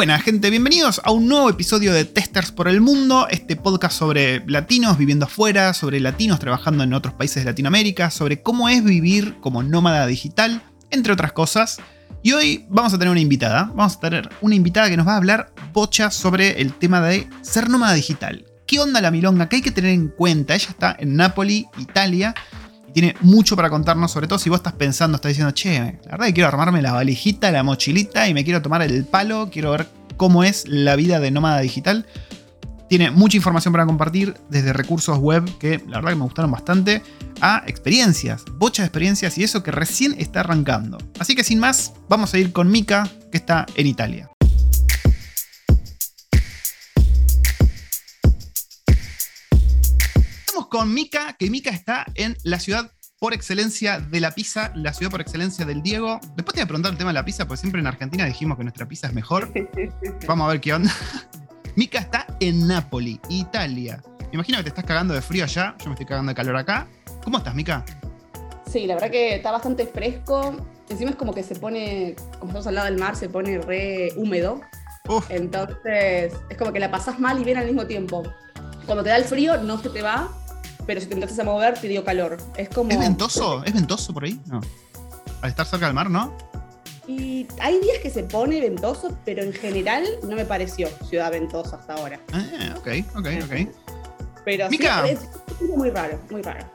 Buena gente, bienvenidos a un nuevo episodio de Testers por el Mundo, este podcast sobre latinos viviendo afuera, sobre latinos trabajando en otros países de Latinoamérica, sobre cómo es vivir como nómada digital, entre otras cosas. Y hoy vamos a tener una invitada, vamos a tener una invitada que nos va a hablar bocha sobre el tema de ser nómada digital. ¿Qué onda la milonga? ¿Qué hay que tener en cuenta? Ella está en Nápoli, Italia, y tiene mucho para contarnos, sobre todo si vos estás pensando, estás diciendo, che, la verdad que quiero armarme la valijita, la mochilita y me quiero tomar el palo, quiero ver cómo es la vida de nómada digital. Tiene mucha información para compartir, desde recursos web, que la verdad que me gustaron bastante, a experiencias, bocha de experiencias y eso que recién está arrancando. Así que sin más, vamos a ir con Mika, que está en Italia. Con Mika, que Mika está en la ciudad por excelencia de la pizza, la ciudad por excelencia del Diego. Después te voy a preguntar el tema de la pizza, porque siempre en Argentina dijimos que nuestra pizza es mejor. Vamos a ver qué onda. Mika está en Nápoli, Italia. Me imagino que te estás cagando de frío allá, yo me estoy cagando de calor acá. ¿Cómo estás, Mika? Sí, la verdad que está bastante fresco. Encima es como que se pone, como estamos al lado del mar, se pone re húmedo. Uf, Entonces es como que la pasás mal y bien al mismo tiempo. Cuando te da el frío no se te va, pero si te empiezas a mover te dio calor. Es como... ¿Es ventoso? ¿Es ventoso por ahí? No. Al estar cerca del mar, ¿no? Y hay días que se pone ventoso, pero en general no me pareció ciudad ventosa hasta ahora. Ah, ok, ok, ok. Pero sí, Mica. es, es muy raro, muy raro.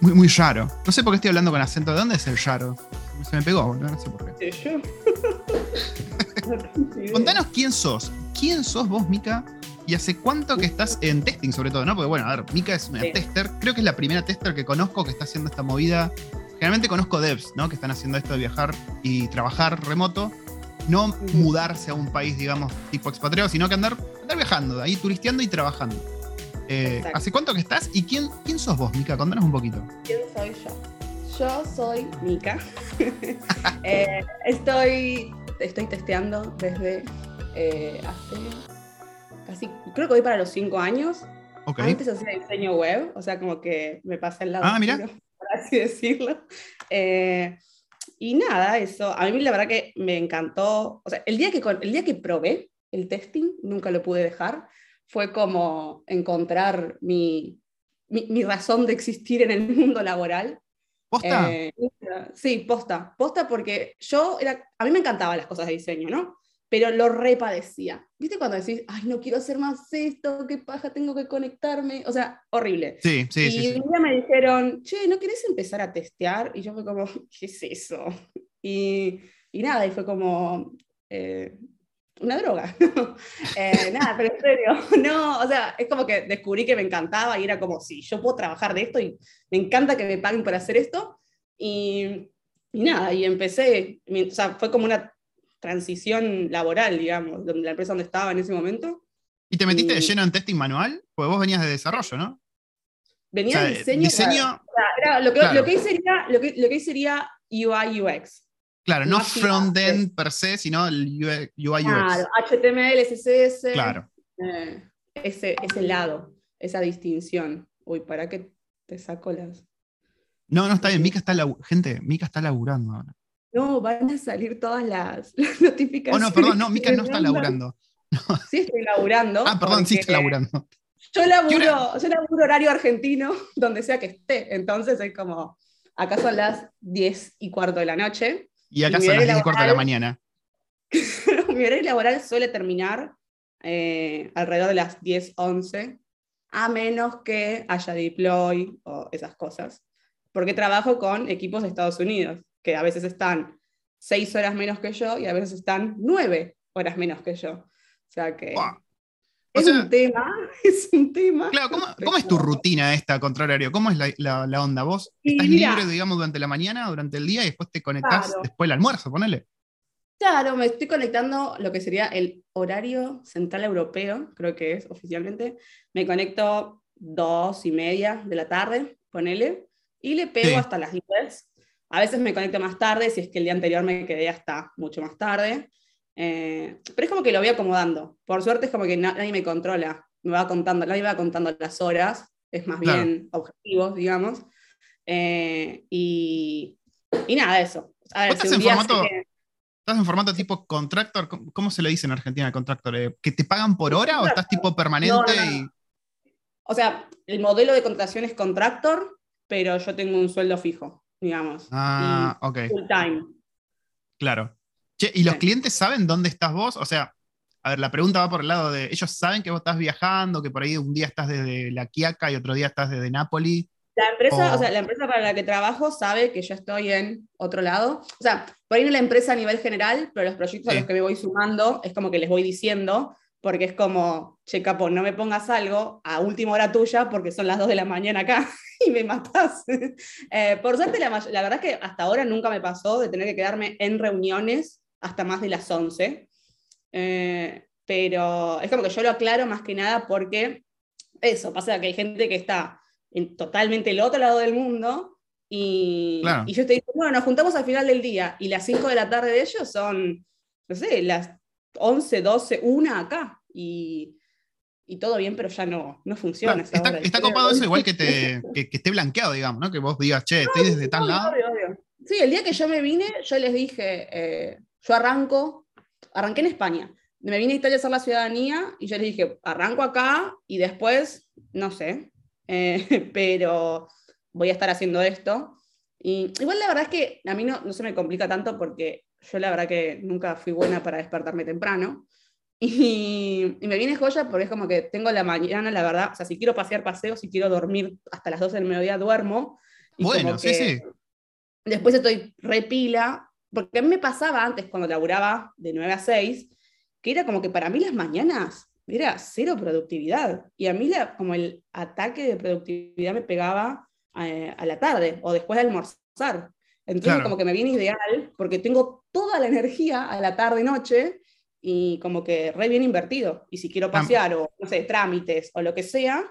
Muy, muy raro. No sé por qué estoy hablando con acento. ¿De dónde es el raro? Se me pegó, boludo, no sé por qué. Sí, yo. Contanos quién sos. ¿Quién sos vos, Mika? ¿Y hace cuánto que estás en testing, sobre todo, no? Porque, bueno, a ver, Mika es una Sí. tester. Creo que es la primera tester que conozco que está haciendo esta movida. Generalmente conozco devs, ¿no? Que están haciendo esto de viajar y trabajar remoto. No mudarse a un país, digamos, tipo expatriado, sino que andar, andar viajando, ahí turisteando y trabajando. Eh. ¿Hace cuánto que estás? ¿Y quién, quién sos vos, Mika? Contanos un poquito. ¿Quién soy yo? Yo soy Mika. Eh, estoy, estoy testeando desde eh, hace casi, creo que voy para los cinco años. Ok. Antes hacía diseño web, o sea, como que me pasé al lado. Ah, mira. Por así decirlo. Eh, y nada, eso, a mí la verdad que me encantó. O sea, el día que, el día que probé el testing, nunca lo pude dejar, fue como encontrar mi, mi, mi razón de existir en el mundo laboral. ¿Posta? Eh, sí, posta. Posta porque yo era, a mí me encantaban las cosas de diseño, ¿no? Pero lo repadecía. ¿Viste cuando decís, ay, no quiero hacer más esto, qué paja, tengo que conectarme? O sea, horrible. sí, sí, y sí, sí. un día me dijeron, che, ¿no querés empezar a testear? Y yo fue como, ¿qué es eso? Y, y nada, y fue como, eh, una droga. Eh, nada, pero en serio, no, o sea, es como que descubrí que me encantaba y era como, sí, yo puedo trabajar de esto y me encanta que me paguen por hacer esto. Y, y nada, y empecé, o sea, fue como una transición laboral, digamos, donde la empresa donde estaba en ese momento. ¿Y te metiste de lleno en testing manual? Porque vos venías de desarrollo, ¿no? Venía O sea, de diseño. diseño- claro. Lo, que, Claro. lo, que hoy sería, lo, que, lo que sería UI UX. Claro, no front-end per se, sino el UI UX. Claro, HTML, CSS. Claro. eh, ese, ese lado, esa distinción. Uy, ¿para qué te saco las.? No, no, está bien. Mika está, labu- gente, Mika está laburando ahora. No, van a salir todas las, las Oh, notificaciones. no, perdón, no, Mika que no está laburando. Sí, estoy laburando. Ah, perdón, sí está laburando. Yo ¿Qué laburo, yo laburo horario argentino, donde sea que esté. Entonces es como. Acá son las 10 y cuarto de la noche. Y acá Y son las horario 10 y cuarto de la mañana. mi horario laboral suele terminar eh, alrededor de las 10, 11, a menos que haya deploy o esas cosas. Porque trabajo con equipos de Estados Unidos, que a veces están 6 horas menos que yo y a veces están 9 horas menos que yo. O sea que. O es sea, un tema, es un tema. Claro, ¿cómo, cómo es tu rutina esta contra horario? ¿Cómo es la, la- la onda? ¿Vos estás mira- libre, digamos, durante la mañana, durante el día y después te conectás Claro. después del almuerzo, ponele? Claro, me estoy conectando lo que sería el horario central europeo, creo que es oficialmente. Me conecto dos y media de la tarde, ponele, y le pego Sí. hasta las 10. A veces me conecto más tarde, si es que el día anterior me quedé hasta mucho más tarde. Eh, pero es como que lo voy acomodando. Por suerte es como que na- nadie me controla, me va contando, nadie me va contando las horas, es más Claro. bien objetivo, digamos. Eh, y, y nada, eso. A ver, ¿Vos si estás un en día formato- que- ¿Estás en formato tipo contractor? ¿Cómo, se le dice en Argentina contractor? Eh, ¿Que te pagan por hora o estás tipo permanente? Y... O sea, el modelo de contratación es contractor, pero yo tengo un sueldo fijo, digamos. Ah, ok. Full time. Claro. ¿y los clientes saben dónde estás vos? O sea, a ver, la pregunta va por el lado de, ellos saben que vos estás viajando, que por ahí un día estás desde La Quiaca y otro día estás desde Nápoli. La empresa, o... sea, la empresa para la que trabajo sabe que yo estoy en otro lado. O sea, por ahí no la empresa a nivel general, pero los proyectos a los que me voy sumando es como que les voy diciendo, porque es como, che, capo, no me pongas algo a última hora tuya porque son las 2 de la mañana acá y me matas. Eh, por suerte, la, la, verdad es que hasta ahora nunca me pasó de tener que quedarme en reuniones hasta más de las 11. Eh, pero es como que yo lo aclaro más que nada porque eso, pasa que hay gente que está en totalmente el otro lado del mundo y, y yo estoy diciendo, bueno, nos juntamos al final del día y las 5 de la tarde de ellos son, no sé, las 11, 12, 1 acá y, y todo bien, pero ya no, no funciona. está, copado eso igual que, te, que, esté blanqueado, digamos, ¿no? Que vos digas, che, estoy desde tal lado. Sí, el día que yo me vine, yo les dije, eh, yo arranco, arranqué en España. Me vine a Italia a hacer la ciudadanía y yo les dije, arranco acá y después, no sé, eh, pero voy a estar haciendo esto. Y igual la verdad es que a mí no, no se me complica tanto porque yo la verdad que nunca fui buena para despertarme temprano. Y, me viene joya porque es como que tengo la mañana, la verdad, o sea, si quiero pasear, paseo, si quiero dormir hasta las 12 del mediodía, duermo. bueno, sí, sí. Después estoy repila, porque a mí me pasaba antes, cuando laburaba de 9 a 6, que era como que para mí las mañanas era cero productividad. Y a mí la, como el ataque de productividad me pegaba eh, a la tarde o después de almorzar. Entonces como que me viene ideal porque tengo toda la energía a la tarde-noche y como que re bien invertido. Y si quiero pasear o, no sé, trámites o lo que sea,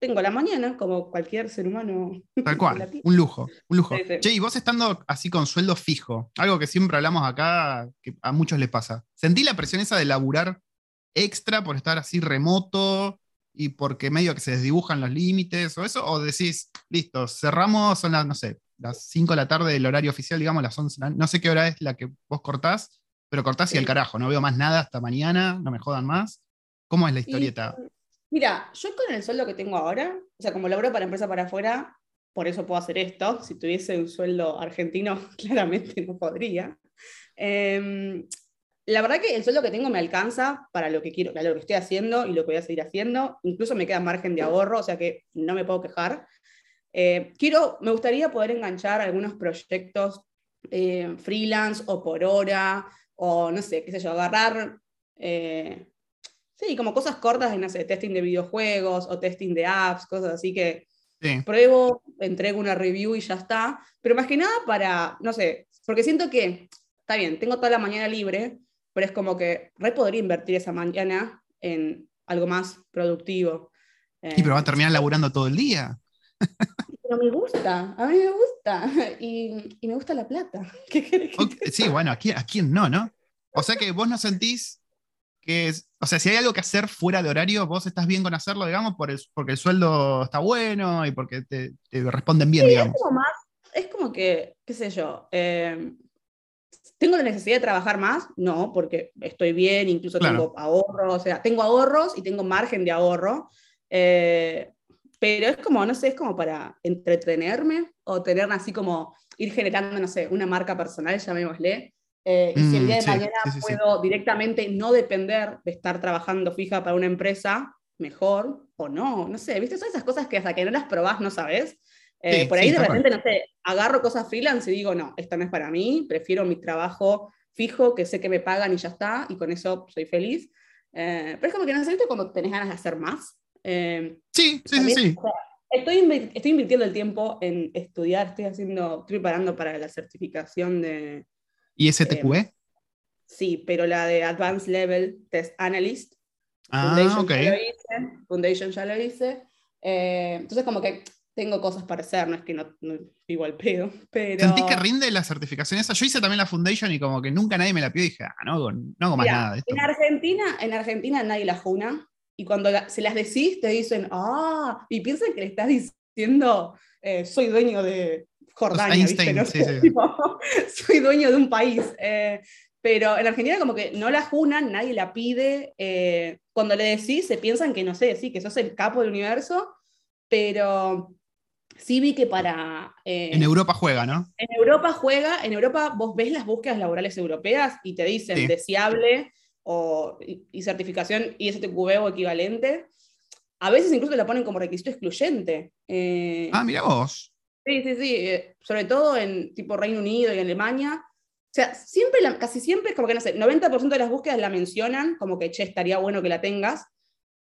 tengo la mañana como cualquier ser humano. Tal cual, un lujo, un lujo. Che, y vos estando así con sueldo fijo, algo que siempre hablamos acá, que a muchos les pasa. ¿Sentí la presión esa de laburar extra por estar así remoto y porque medio que se desdibujan los límites o eso? ¿O decís, listo, cerramos, son las, no sé, las 5 de la tarde del horario oficial, digamos, las 11, no sé qué hora es la que vos cortás, pero cortás y el carajo, no veo más nada hasta mañana, no me jodan más. ¿Cómo es la historieta? mira, yo con el sueldo que tengo ahora, o sea, como laburo para empresa para afuera, por eso puedo hacer esto. Si tuviese un sueldo argentino, claramente no podría. Em, la verdad que el sueldo que tengo me alcanza para lo que quiero, para lo que estoy haciendo y lo que voy a seguir haciendo. Incluso me queda margen de ahorro, o sea que no me puedo quejar. Eh, quiero, me gustaría poder enganchar algunos proyectos eh, freelance o por hora, o no sé, qué sé yo, agarrar, eh, sí, como cosas cortas de, no sé, testing de videojuegos o testing de apps, cosas así que pruebo, entrego una review y ya está. Pero más que nada para, no sé, porque siento que, está bien, tengo toda la mañana libre, pero es como que re podría invertir esa mañana en algo más productivo. Y pero va a terminar laburando todo el día. Pero me gusta, a mí me gusta. Y, y me gusta la plata. ¿Qué Sí, bueno, ¿a quién, ¿a quién no, no? O sea que vos no sentís que es, o sea, si hay algo que hacer fuera de horario, vos estás bien con hacerlo, digamos, por el, porque el sueldo está bueno y porque te, te responden bien, digamos. Es como, más, es como que, qué sé yo, eh, ¿tengo la necesidad de trabajar más? No, porque estoy bien, incluso tengo ahorros, o sea, tengo ahorros y tengo margen de ahorro. Eh, pero es como, no sé, es como para entretenerme o tener así como ir generando, no sé, una marca personal, llamémosle. Eh, y si el mm, día de mañana puedo directamente no depender de estar trabajando fija para una empresa, mejor o no, no sé, ¿viste? Son esas cosas que hasta que no las probás no sabes. Eh, por ahí de repente, no sé, agarro cosas freelance y digo, no, esto no es para mí, prefiero mi trabajo fijo, que sé que me pagan y ya está, y con eso soy feliz. Eh, pero es como que no sé, cuando tenés ganas de hacer más. Eh, sí, sí, sí. estoy, estoy invirtiendo el tiempo en estudiar, estoy haciendo, estoy preparando para la certificación de... ¿Y STQE? Eh, sí, pero la de Advanced Level Test Analyst. Ah, Foundation ok. Ya lo hice, Foundation ya lo hice. Eh, entonces como que tengo cosas para hacer, no es que no, no vivo al pedo, pero... ¿Sentís que rinde la certificación esa? Yo hice también la Foundation y como que nunca nadie me la pidió y dije, ah, no, no hago más nada de esto. En Argentina, en Argentina nadie la juna, y cuando se las decís te dicen, ah, y piensan que le estás diciendo, eh, soy dueño de Jordania, ¿viste? No sé, sí, sí. soy dueño de un país. Eh, pero en Argentina como que no la junan, nadie la pide. eh, cuando le decís, se piensan que, no sé, sí, que sos el capo del universo, pero sí vi que para... eh, En Europa juega, ¿no? en Europa juega, en Europa vos ves las búsquedas laborales europeas y te dicen Sí. deseable o, y, certificación ISTQB o equivalente. A veces incluso la ponen como requisito excluyente. Eh, Ah, mira vos. Sí, sí, sí. eh, sobre todo en tipo Reino Unido y Alemania. O sea, siempre, la- casi siempre es como que, no sé, 90% de las búsquedas la mencionan, como que, che, estaría bueno que la tengas.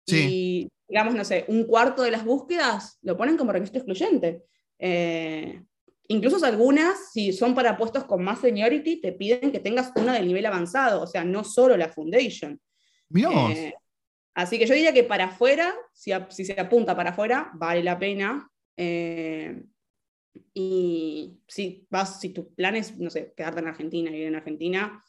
Sí. Y, digamos, no sé, un cuarto de las búsquedas lo ponen como requisito excluyente. Eh, incluso algunas, si son para puestos con más seniority, te piden que tengas una del nivel avanzado, o sea, no solo la foundation. Mira vos. Eh, así que yo diría que para afuera, si, se apunta para afuera, vale la pena. Eh, y si vas, si tu plan es, no sé, quedarte en Argentina, vivir en Argentina.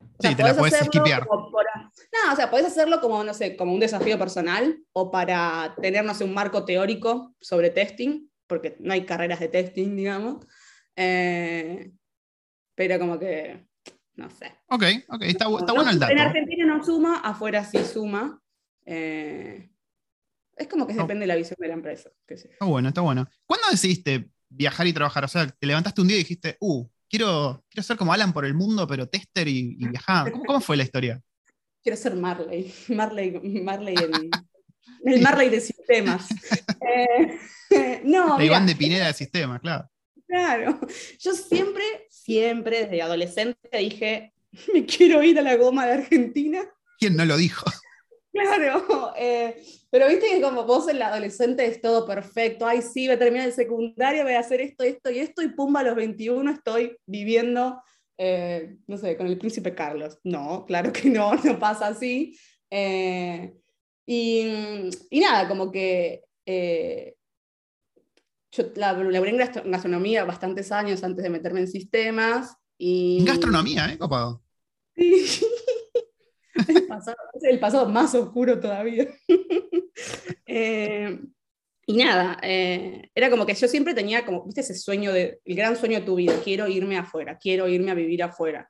o Sí, te la podés por- no, o sea, podés hacerlo como, no sé, como un desafío personal o para tener, no sé, un marco teórico sobre testing, porque no hay carreras de testing, digamos. Eh, pero como que, no sé. Ok, ok, está, bu- está No, bueno el dato. En Argentina no suma, afuera sí suma. Eh, es como que No. depende de la visión de la empresa. qué sé. Está bueno, está bueno. ¿Cuándo decidiste viajar y trabajar? O sea, te levantaste un día y dijiste, uh, quiero, quiero ser como Alan por el mundo, pero tester y, y viajar. ¿Cómo, cómo fue la historia? Quiero ser Marley. Marley, Marley en- el Marley de sistemas. Eh, no, De Iván de Pineda de Sistema, claro. claro. Yo siempre, siempre, desde adolescente dije, me quiero ir a la goma de Argentina. ¿Quién no lo dijo? Claro, eh, pero viste que como vos en la adolescente es todo perfecto, ay sí, voy a terminar el secundario, voy a hacer esto, esto y esto, y pumba, a los 21 estoy viviendo, eh, no sé, con el príncipe Carlos. No, claro que no, no pasa así. Eh, y, y nada, como que eh, yo la- laburé en gastro- gastronomía bastantes años antes de meterme en sistemas. Y, En gastronomía, ¿eh, copado? Sí. El pasado, es el pasado más oscuro todavía. Eh, y nada, eh, era como que yo siempre tenía como, viste, ese sueño de, el gran sueño de tu vida, quiero irme afuera, quiero irme a vivir afuera.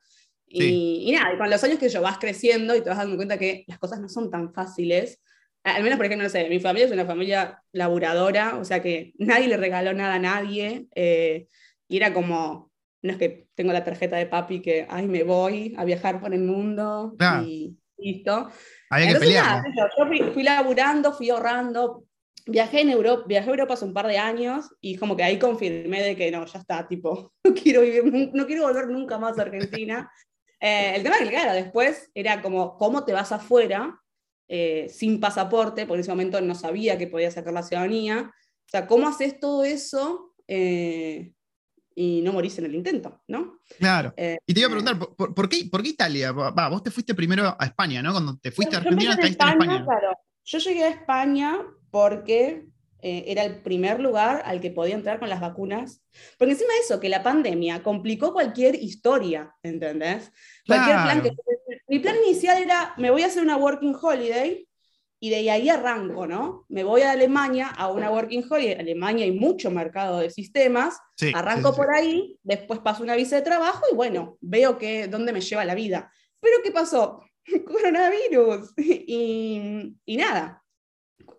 Y, Sí. y nada, y con los años que yo vas creciendo y te vas dando cuenta que las cosas no son tan fáciles. Al menos, por ejemplo, no sé, mi familia es una familia laburadora, o sea que nadie le regaló nada a nadie. eh, y era como, no es que tengo la tarjeta de papi que, ay, me voy a viajar por el mundo Claro. y listo. Había que Entonces, nada, yo, fui, fui laburando, fui ahorrando. Viajé, en Europa, viajé a Europa hace un par de años y como que ahí confirmé de que no, ya está, tipo, no quiero, vivir, no quiero volver nunca más a Argentina. Eh, el tema que, claro, después era como, ¿cómo te vas afuera eh, sin pasaporte? Porque en ese momento no sabía que podía sacar la ciudadanía. O sea, ¿cómo haces todo eso eh, y no morís en el intento, ¿no? Claro. Y te iba a preguntar, ¿por, qué, por qué Italia? Va, vos te fuiste primero a España, ¿no? Cuando te fuiste a Argentina, caíste en España. Claro. Yo llegué a España porque eh, era el primer lugar al que podía entrar con las vacunas. Porque encima de eso, que la pandemia complicó cualquier historia, ¿entendés? Cualquier plan que... Mi plan inicial era, me voy a hacer una working holiday y de ahí arranco, ¿no? Me voy a Alemania a una working holiday. En Alemania hay mucho mercado de sistemas. Sí, Arranco sí, sí, por ahí, después paso una visa de trabajo y bueno, veo que, dónde me lleva la vida. Pero ¿qué pasó? Coronavirus. Y, y nada,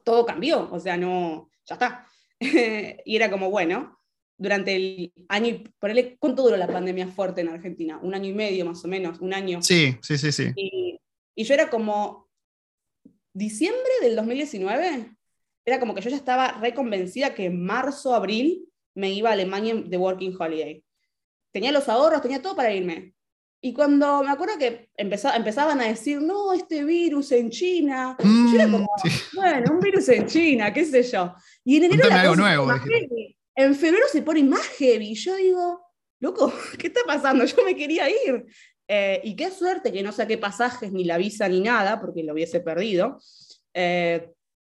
todo cambió, o sea, no, ya está. y era como, bueno, durante el año, ponele, ¿cuánto duró la pandemia fuerte en Argentina? Un año y medio más o menos, un año. Sí, sí, sí, sí. Y, y yo era como, diciembre del 2019, era como que yo ya estaba reconvencida que en marzo, abril me iba a Alemania de Working Holiday. Tenía los ahorros, tenía todo para irme. Y cuando me acuerdo que empeza- empezaban a decir, no, este virus en China. y yo era Mm, como, sí. bueno, un virus en China, qué sé yo. Y en enero la algo se pone más. En febrero se pone más heavy. Y yo digo, loco, ¿qué está pasando? Yo me quería ir. Eh, y qué suerte que no saqué pasajes, ni la visa, ni nada, porque lo hubiese perdido. Eh,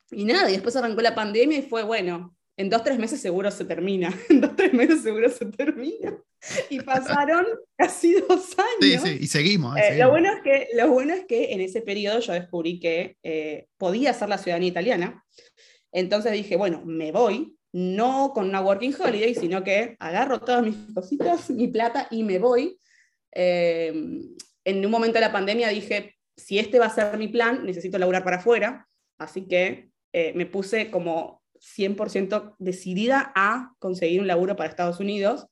y nada, y después arrancó la pandemia y fue, bueno, en dos, tres meses seguro se termina. En dos, tres meses seguro se termina. Y pasaron casi dos Sí, años. sí, y seguimos. Eh, seguimos. lo, bueno es que, lo bueno es que en ese periodo yo descubrí que eh, podía hacer la ciudadanía italiana. Entonces dije, bueno, me voy, no con una working holiday, sino que agarro todas mis cositas, mi plata y me voy. Eh, en un momento de la pandemia dije, si este va a ser mi plan, necesito laburar para afuera, así que eh, me puse como 100% decidida a conseguir un laburo para Estados Unidos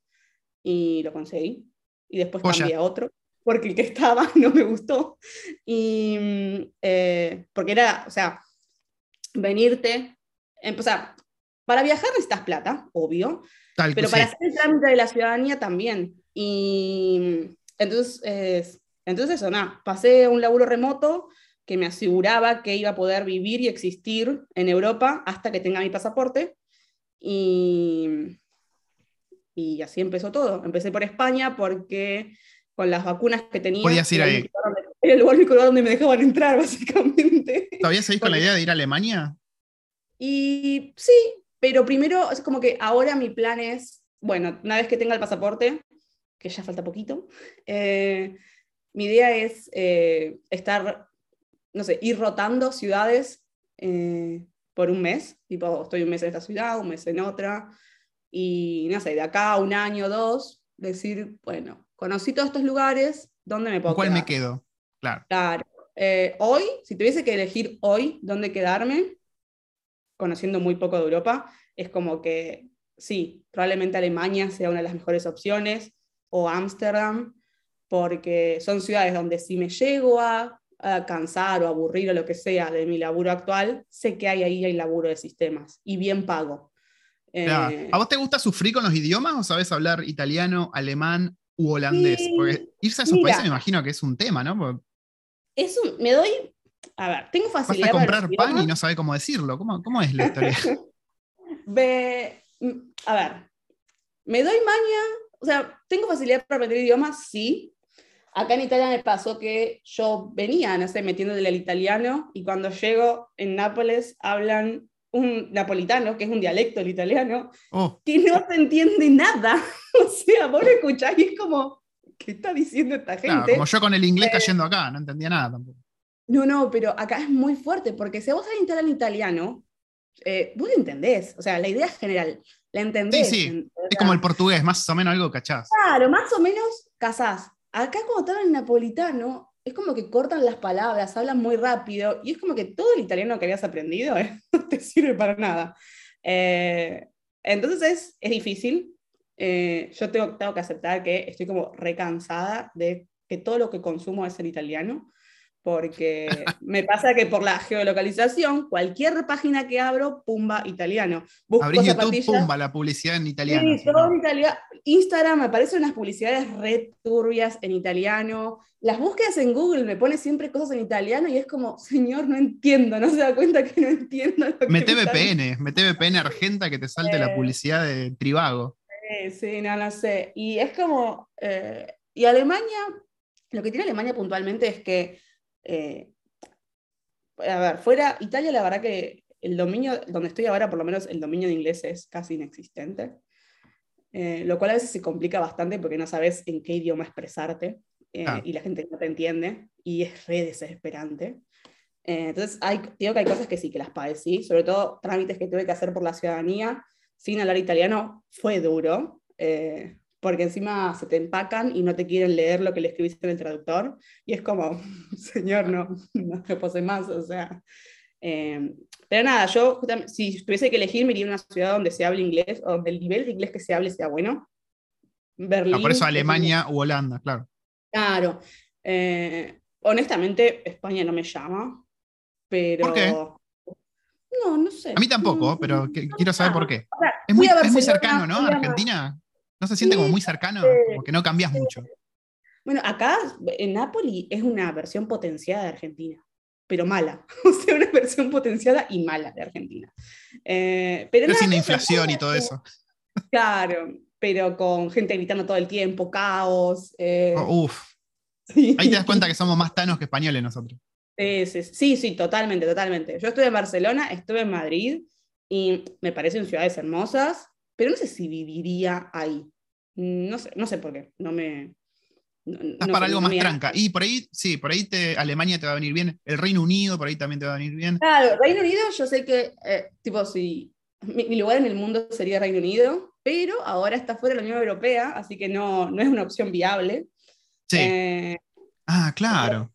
y lo conseguí. Y después cambié a otro, porque el que estaba no me gustó. Y mm, eh, porque era, o sea, venirte, sea, para viajar necesitas plata, obvio, pero para hacer el trámite de la ciudadanía también. Y entonces, entonces eso, nada, pasé un laburo remoto que me aseguraba que iba a poder vivir y existir en Europa hasta que tenga mi pasaporte. Y, y así empezó todo. Empecé por España porque con las vacunas que tenía... Podías ir ahí. Era el lugar donde me dejaban entrar, básicamente. ¿Todavía seguís con la idea de ir a Alemania? Y sí, pero primero es como que ahora mi plan es, bueno, una vez que tenga el pasaporte, que ya falta poquito, eh, mi idea es eh, estar, no sé, ir rotando ciudades eh, por un mes, tipo, estoy un mes en esta ciudad, un mes en otra, y no sé, de acá a un año o dos, decir, bueno, conocí todos estos lugares, ¿dónde me puedo ¿Cuál me quedo? Claro. Claro. hoy, si tuviese que elegir hoy dónde quedarme, conociendo muy poco de Europa, es como que sí, probablemente Alemania sea una de las mejores opciones, o Ámsterdam, porque son ciudades donde si me llego a, cansar o aburrir o lo que sea de mi laburo actual, sé que hay ahí hay laburo de sistemas y bien pago. Eh, ¿A vos te gusta sufrir con los idiomas o sabes hablar italiano, alemán u holandés? Porque irse a esos países me imagino que es un tema, ¿no? Es me doy a ver, tengo facilidad. Vas a comprar pan y no sabe cómo decirlo. ¿Cómo, cómo es la historia? a ver, me doy maña, o sea, tengo facilidad para aprender idiomas, sí. Acá en Italia me pasó que yo venía, no sé, metiéndole al italiano y cuando llego en Nápoles hablan un napolitano, que es un dialecto del italiano, oh. que no se entiende nada. o sea, vos lo escuchás y es como, ¿qué está diciendo esta gente? como yo con el inglés eh, cayendo acá, no entendía nada tampoco. No, no, pero acá es muy fuerte, porque si vos sabés en italiano, eh, vos lo entendés. O sea, la idea es general, la entendés. Sí, sí. es como el portugués, más o menos algo cachás. Claro, más o menos casás. Acá cuando te en napolitano, es como que cortan las palabras, hablan muy rápido, y es como que todo el italiano que habías aprendido eh, no te sirve para nada. Eh, entonces es, difícil. yo tengo, tengo que aceptar que estoy como recansada de que todo lo que consumo es en italiano porque me pasa que por la geolocalización, cualquier página que abro, pumba, italiano. Busco YouTube, pumba, la publicidad en italiano. Sí, todo en italiano. Instagram me aparecen unas publicidades red turbias en italiano. Las búsquedas en Google me pone siempre cosas en italiano y es como, señor, no entiendo, no se da cuenta que no entiendo. Lo mete VPN, mete VPN Argenta que te salte la publicidad de Trivago. Sí, sí, no, no sé. Y es como, eh, y Alemania, lo que tiene Alemania puntualmente es que eh, a ver, fuera Italia, la verdad que el dominio, donde estoy ahora, por lo menos el dominio de inglés es casi inexistente, eh, lo cual a veces se complica bastante porque no sabes en qué idioma expresarte eh, ah. y la gente no te entiende y es re desesperante. entonces, hay, digo que hay cosas que sí, que las padecí, sobre todo trámites que tuve que hacer por la ciudadanía sin hablar italiano, fue duro porque encima se te empacan y no te quieren leer lo que le escribiste en el traductor, y es como, señor, no, no me pose más, o sea. Em, pero nada, yo si tuviese que elegir, me iría a una ciudad donde se hable inglés, o donde el nivel de inglés que se hable sea bueno. Berlín. Ah, por eso Alemania u Holanda, claro. Claro. Eh, honestamente, España no me llama, pero... ¿Por qué? No, no sé. A mí tampoco, pero quiero saber por qué. es, muy, es, muy, cercano, ¿no? Argentina. ¿No se siente como muy cercano? Como que no cambias mucho. Bueno, acá en Nápoles es una versión potenciada de Argentina, pero mala. O sea, una versión potenciada y mala de Argentina. Eh, pero, sin inflación y todo eso. Claro, pero con gente gritando todo el tiempo, caos. Eh, oh, uf. Ahí te das cuenta que somos más tanos que españoles nosotros. sí, sí, totalmente, totalmente. Yo estuve en Barcelona, estuve en Madrid y me parecen ciudades hermosas, pero no sé si viviría ahí. No sé, no sé por qué. No me. Estás para algo más tranca. Y por ahí, sí, por ahí te, Alemania te va a venir bien. El Reino Unido por ahí también te va a venir bien. Claro, Reino Unido, yo sé que, eh, tipo, si mi, lugar en el mundo sería Reino Unido, pero ahora está fuera de la Unión Europea, así que no, no es una opción viable. Sí. Eh, Ah, claro.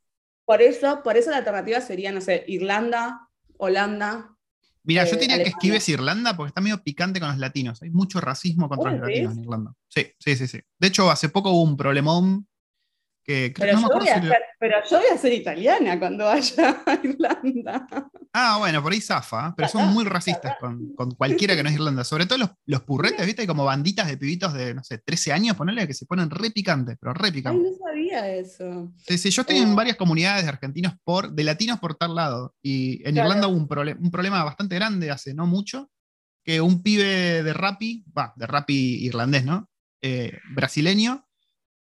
Por eso, por eso la alternativa sería, no sé, Irlanda, Holanda. Mira, yo eh, diría que esquives Irlanda porque está medio picante con los latinos. Hay mucho racismo contra ¿Vos los latinos en? Irlanda. Sí, sí, sí, sí. De hecho, hace poco hubo un problemón que Pero, no yo voy a si ser, pero yo voy a ser italiana cuando vaya a Irlanda. Ah, bueno, por ahí zafa, ¿eh? pero son muy racistas con, con cualquiera que no es Irlanda. Sobre todo los, los purretes, ¿viste? Hay como banditas de pibitos de, no sé, 13 años, ponele, que se ponen re picantes, pero re Ay, picantes. no sabía eso. Sí, sí, yo estoy Oh. en varias comunidades de argentinos por, de latinos por tal lado. Y en Claro. Irlanda hubo un, un problema bastante grande hace no mucho, que un pibe de rapi, va, de rapi irlandés, ¿no? Eh, brasileño,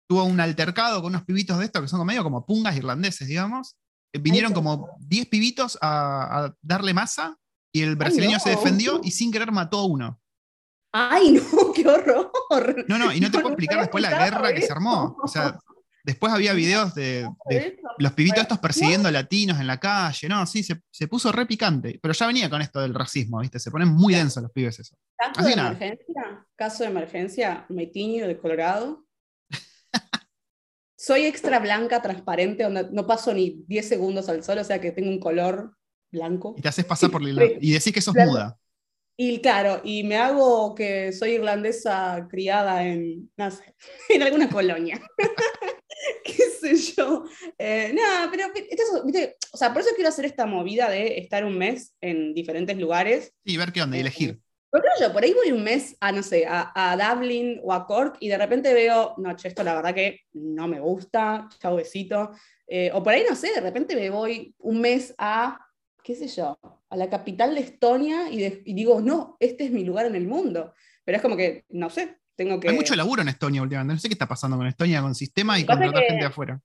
tuvo un altercado con unos pibitos de estos que son medio como pungas irlandeses, digamos. Vinieron como 10 pibitos a, a darle masa y el brasileño se no. defendió y sin querer mató a uno. Ay, no, qué horror. No, no, y no te puedo explicar después la guerra que se armó. O sea, después había videos de, de los pibitos estos persiguiendo latinos en la calle, no, sí, se, se puso re picante, pero ya venía con esto del racismo, ¿viste? Se ponen muy densos los pibes eso. Caso Así de nada. emergencia, caso de emergencia, me tiño de Colorado. Soy extra blanca, transparente, donde no paso ni 10 segundos al sol, o sea que tengo un color blanco. Y te haces pasar por la y decís que sos Claro. muda. Y claro, y me hago que soy irlandesa criada en, no sé, en alguna colonia. qué sé yo. Eh, nada, pero esto es- viste, o sea, por eso quiero hacer esta movida de estar un mes en diferentes lugares. Y ver qué onda, y elegir. Porque yo, por ahí voy un mes a, no sé, a, a Dublin o a Cork y de repente veo, no, che, esto la verdad que no me gusta, chau besito. Eh, o por ahí, no sé, de repente me voy un mes a, qué sé yo, a la capital de Estonia y, de- y digo, no, este es mi lugar en el mundo. Pero es como que, no sé, tengo que... Hay mucho laburo en Estonia últimamente. No sé qué está pasando con Estonia, con sistema y contratar que- gente afuera.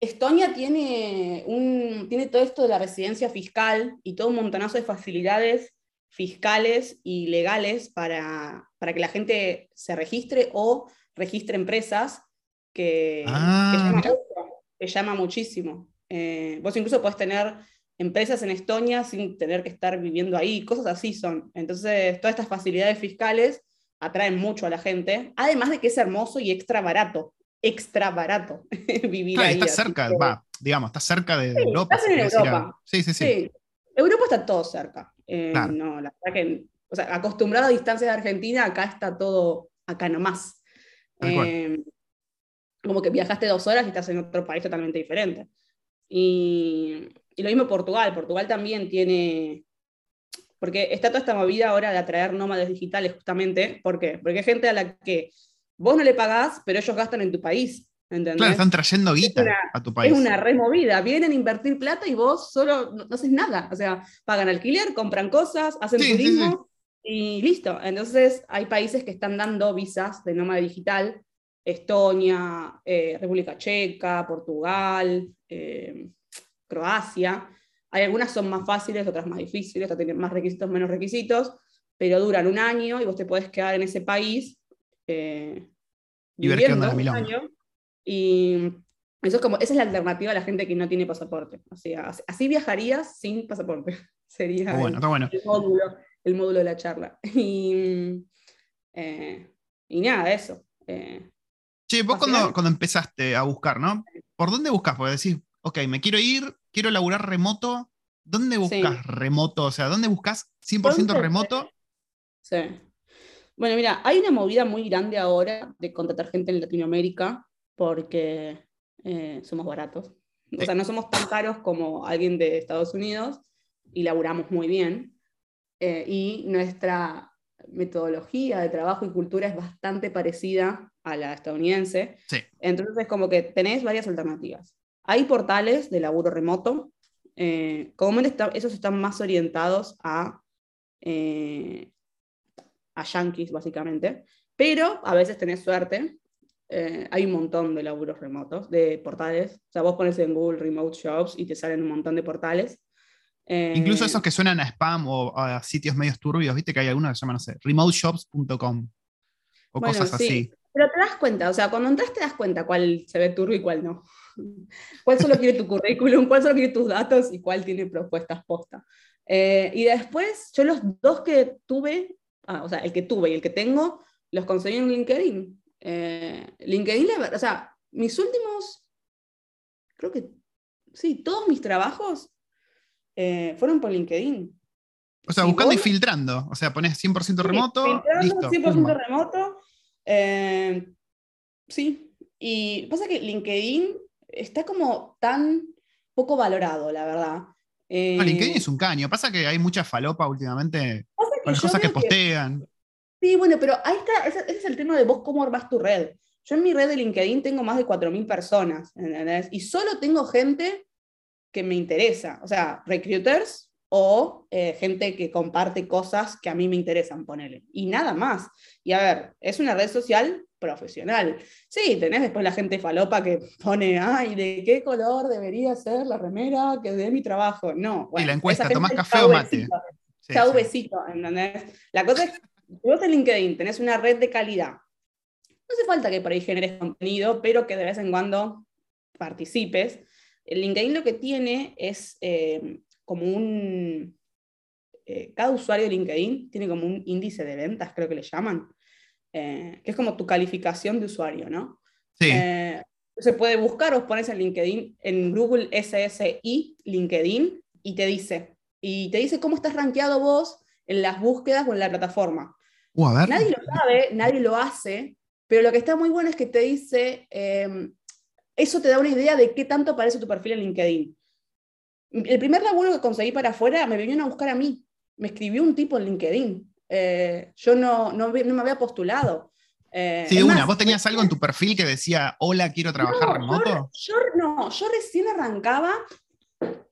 Estonia tiene, un, tiene todo esto de la residencia fiscal y todo un montonazo de facilidades fiscales y legales para, para que la gente se registre o registre empresas que, Ah, que llama, que muchísimo. Eh, vos incluso podés tener empresas en Estonia sin tener que estar viviendo ahí, cosas así son. Entonces, todas estas facilidades fiscales atraen mucho a la gente, además de que es hermoso y extra barato, extra barato vivir Claro, ahí. está cerca, que- va, digamos, está cerca de Sí, Europa. estás en querés ir a- Europa. Sí, sí, sí. Sí, Europa está todo cerca. Eh, Claro. No, la verdad que, o sea, acostumbrado a distancias de Argentina, acá está todo, acá nomás. Eh, como que viajaste dos horas y estás en otro país totalmente diferente. Y, y lo mismo Portugal. Portugal también tiene, porque está toda esta movida ahora de atraer nómades digitales justamente. ¿Por qué? Porque hay gente a la que vos no le pagás, pero ellos gastan en tu país. ¿Entendés? Claro, están trayendo guita una- a tu país. Es una removida. Vienen a invertir plata y vos solo no, no haces nada. O sea, pagan alquiler, compran cosas, hacen Sí, sí, turismo y listo. Entonces, hay países que están dando visas de nómada digital. Estonia, eh, República Checa, Portugal, eh, Croacia. Hay algunas son más fáciles, otras más difíciles, otras tienen más requisitos, menos requisitos, pero duran un año y vos te podés quedar en ese país eh, Y ver qué onda un año. Y eso es como, esa es la alternativa a la gente que no tiene pasaporte. O sea, así- viajarías sin pasaporte. Sería bueno, el, está bueno. el módulo, el módulo de la charla. Y, eh, y nada, eso. Eh, Che, vos cuando, cuando empezaste a buscar, ¿no? ¿Por dónde buscas? Porque decís, ok, me quiero ir, quiero laburar remoto. ¿Dónde buscas remoto? O sea, ¿dónde buscas 100% ¿Dónde? remoto? Sí. Bueno, mira, hay una movida muy grande ahora de contratar gente en Latinoamérica porque eh, somos baratos. O sea, no somos tan caros como alguien de Estados Unidos y laburamos muy bien. Eh, y nuestra metodología de trabajo y cultura es bastante parecida a la estadounidense. Sí. Entonces, como que tenés varias alternativas. Hay portales de laburo remoto. Eh, comúnmente está- esos están más orientados a, eh, a yankees, básicamente. Pero a veces tenés suerte. Eh, hay un montón de laburos remotos, de portales. O sea, vos pones en Google Remote Jobs y te salen un montón de portales. Eh, Incluso esos que suenan a spam o a sitios medios turbios, viste que hay algunos que se llaman, no sé, remoteshops.com o Bueno, cosas sí. así. Pero te das cuenta, o sea, cuando entras te das cuenta cuál se ve turbio y cuál no. Cuál solo quiere tu currículum, cuál solo quiere tus datos y cuál tiene propuestas posta. Eh, y después, yo los dos que tuve, ah, o sea, el que tuve y el que tengo, los conseguí en LinkedIn. Eh, LinkedIn, la verdad, o sea, mis últimos creo que, sí, todos mis trabajos eh, fueron por LinkedIn. O sea, buscando y filtrando. O sea, pones 100% remoto. filtrando, 100% remoto. Eh, sí. Y pasa que LinkedIn está como tan poco valorado, la verdad. no, LinkedIn es un caño. Pasa que hay mucha falopa últimamente con las cosas que postean. Sí, bueno, pero ahí está, ese, es el tema de vos cómo armás tu red. Yo en mi red de LinkedIn tengo más de 4.000 personas, ¿entendés? Y solo tengo gente que me interesa, o sea, recruiters o eh, gente que comparte cosas que a mí me interesan, ponerle. Y nada más. Y a ver, es una red social profesional. Sí, tenés después la gente falopa que pone, ay, ¿de qué color debería ser la remera que de mi trabajo? No. y la encuesta, ¿tomás café o mate? besito, ¿entendés? La cosa es vos en LinkedIn tenés una red de calidad, no hace falta que por ahí generes contenido, pero que de vez en cuando participes. El LinkedIn lo que tiene es eh, como un... Eh, cada usuario de LinkedIn tiene como un índice de ventas, creo que le llaman, eh, que es como tu calificación de usuario, ¿no? Sí. se puede buscar, os pones en LinkedIn, en Google SSI, LinkedIn, y te dice, y te dice cómo estás rankeado vos en las búsquedas o en la plataforma. Uh, nadie lo sabe, nadie lo hace, pero lo que está muy bueno es que te dice, em, eso te da una idea de qué tanto parece tu perfil en LinkedIn. El primer laburo que conseguí para afuera me vinieron a buscar a mí. Me escribió un tipo en LinkedIn. Eh, yo no, no, me había postulado. Eh, sí, una, ¿vos tenías algo en tu perfil que decía, hola, quiero trabajar remoto? Yo, no, yo recién arrancaba.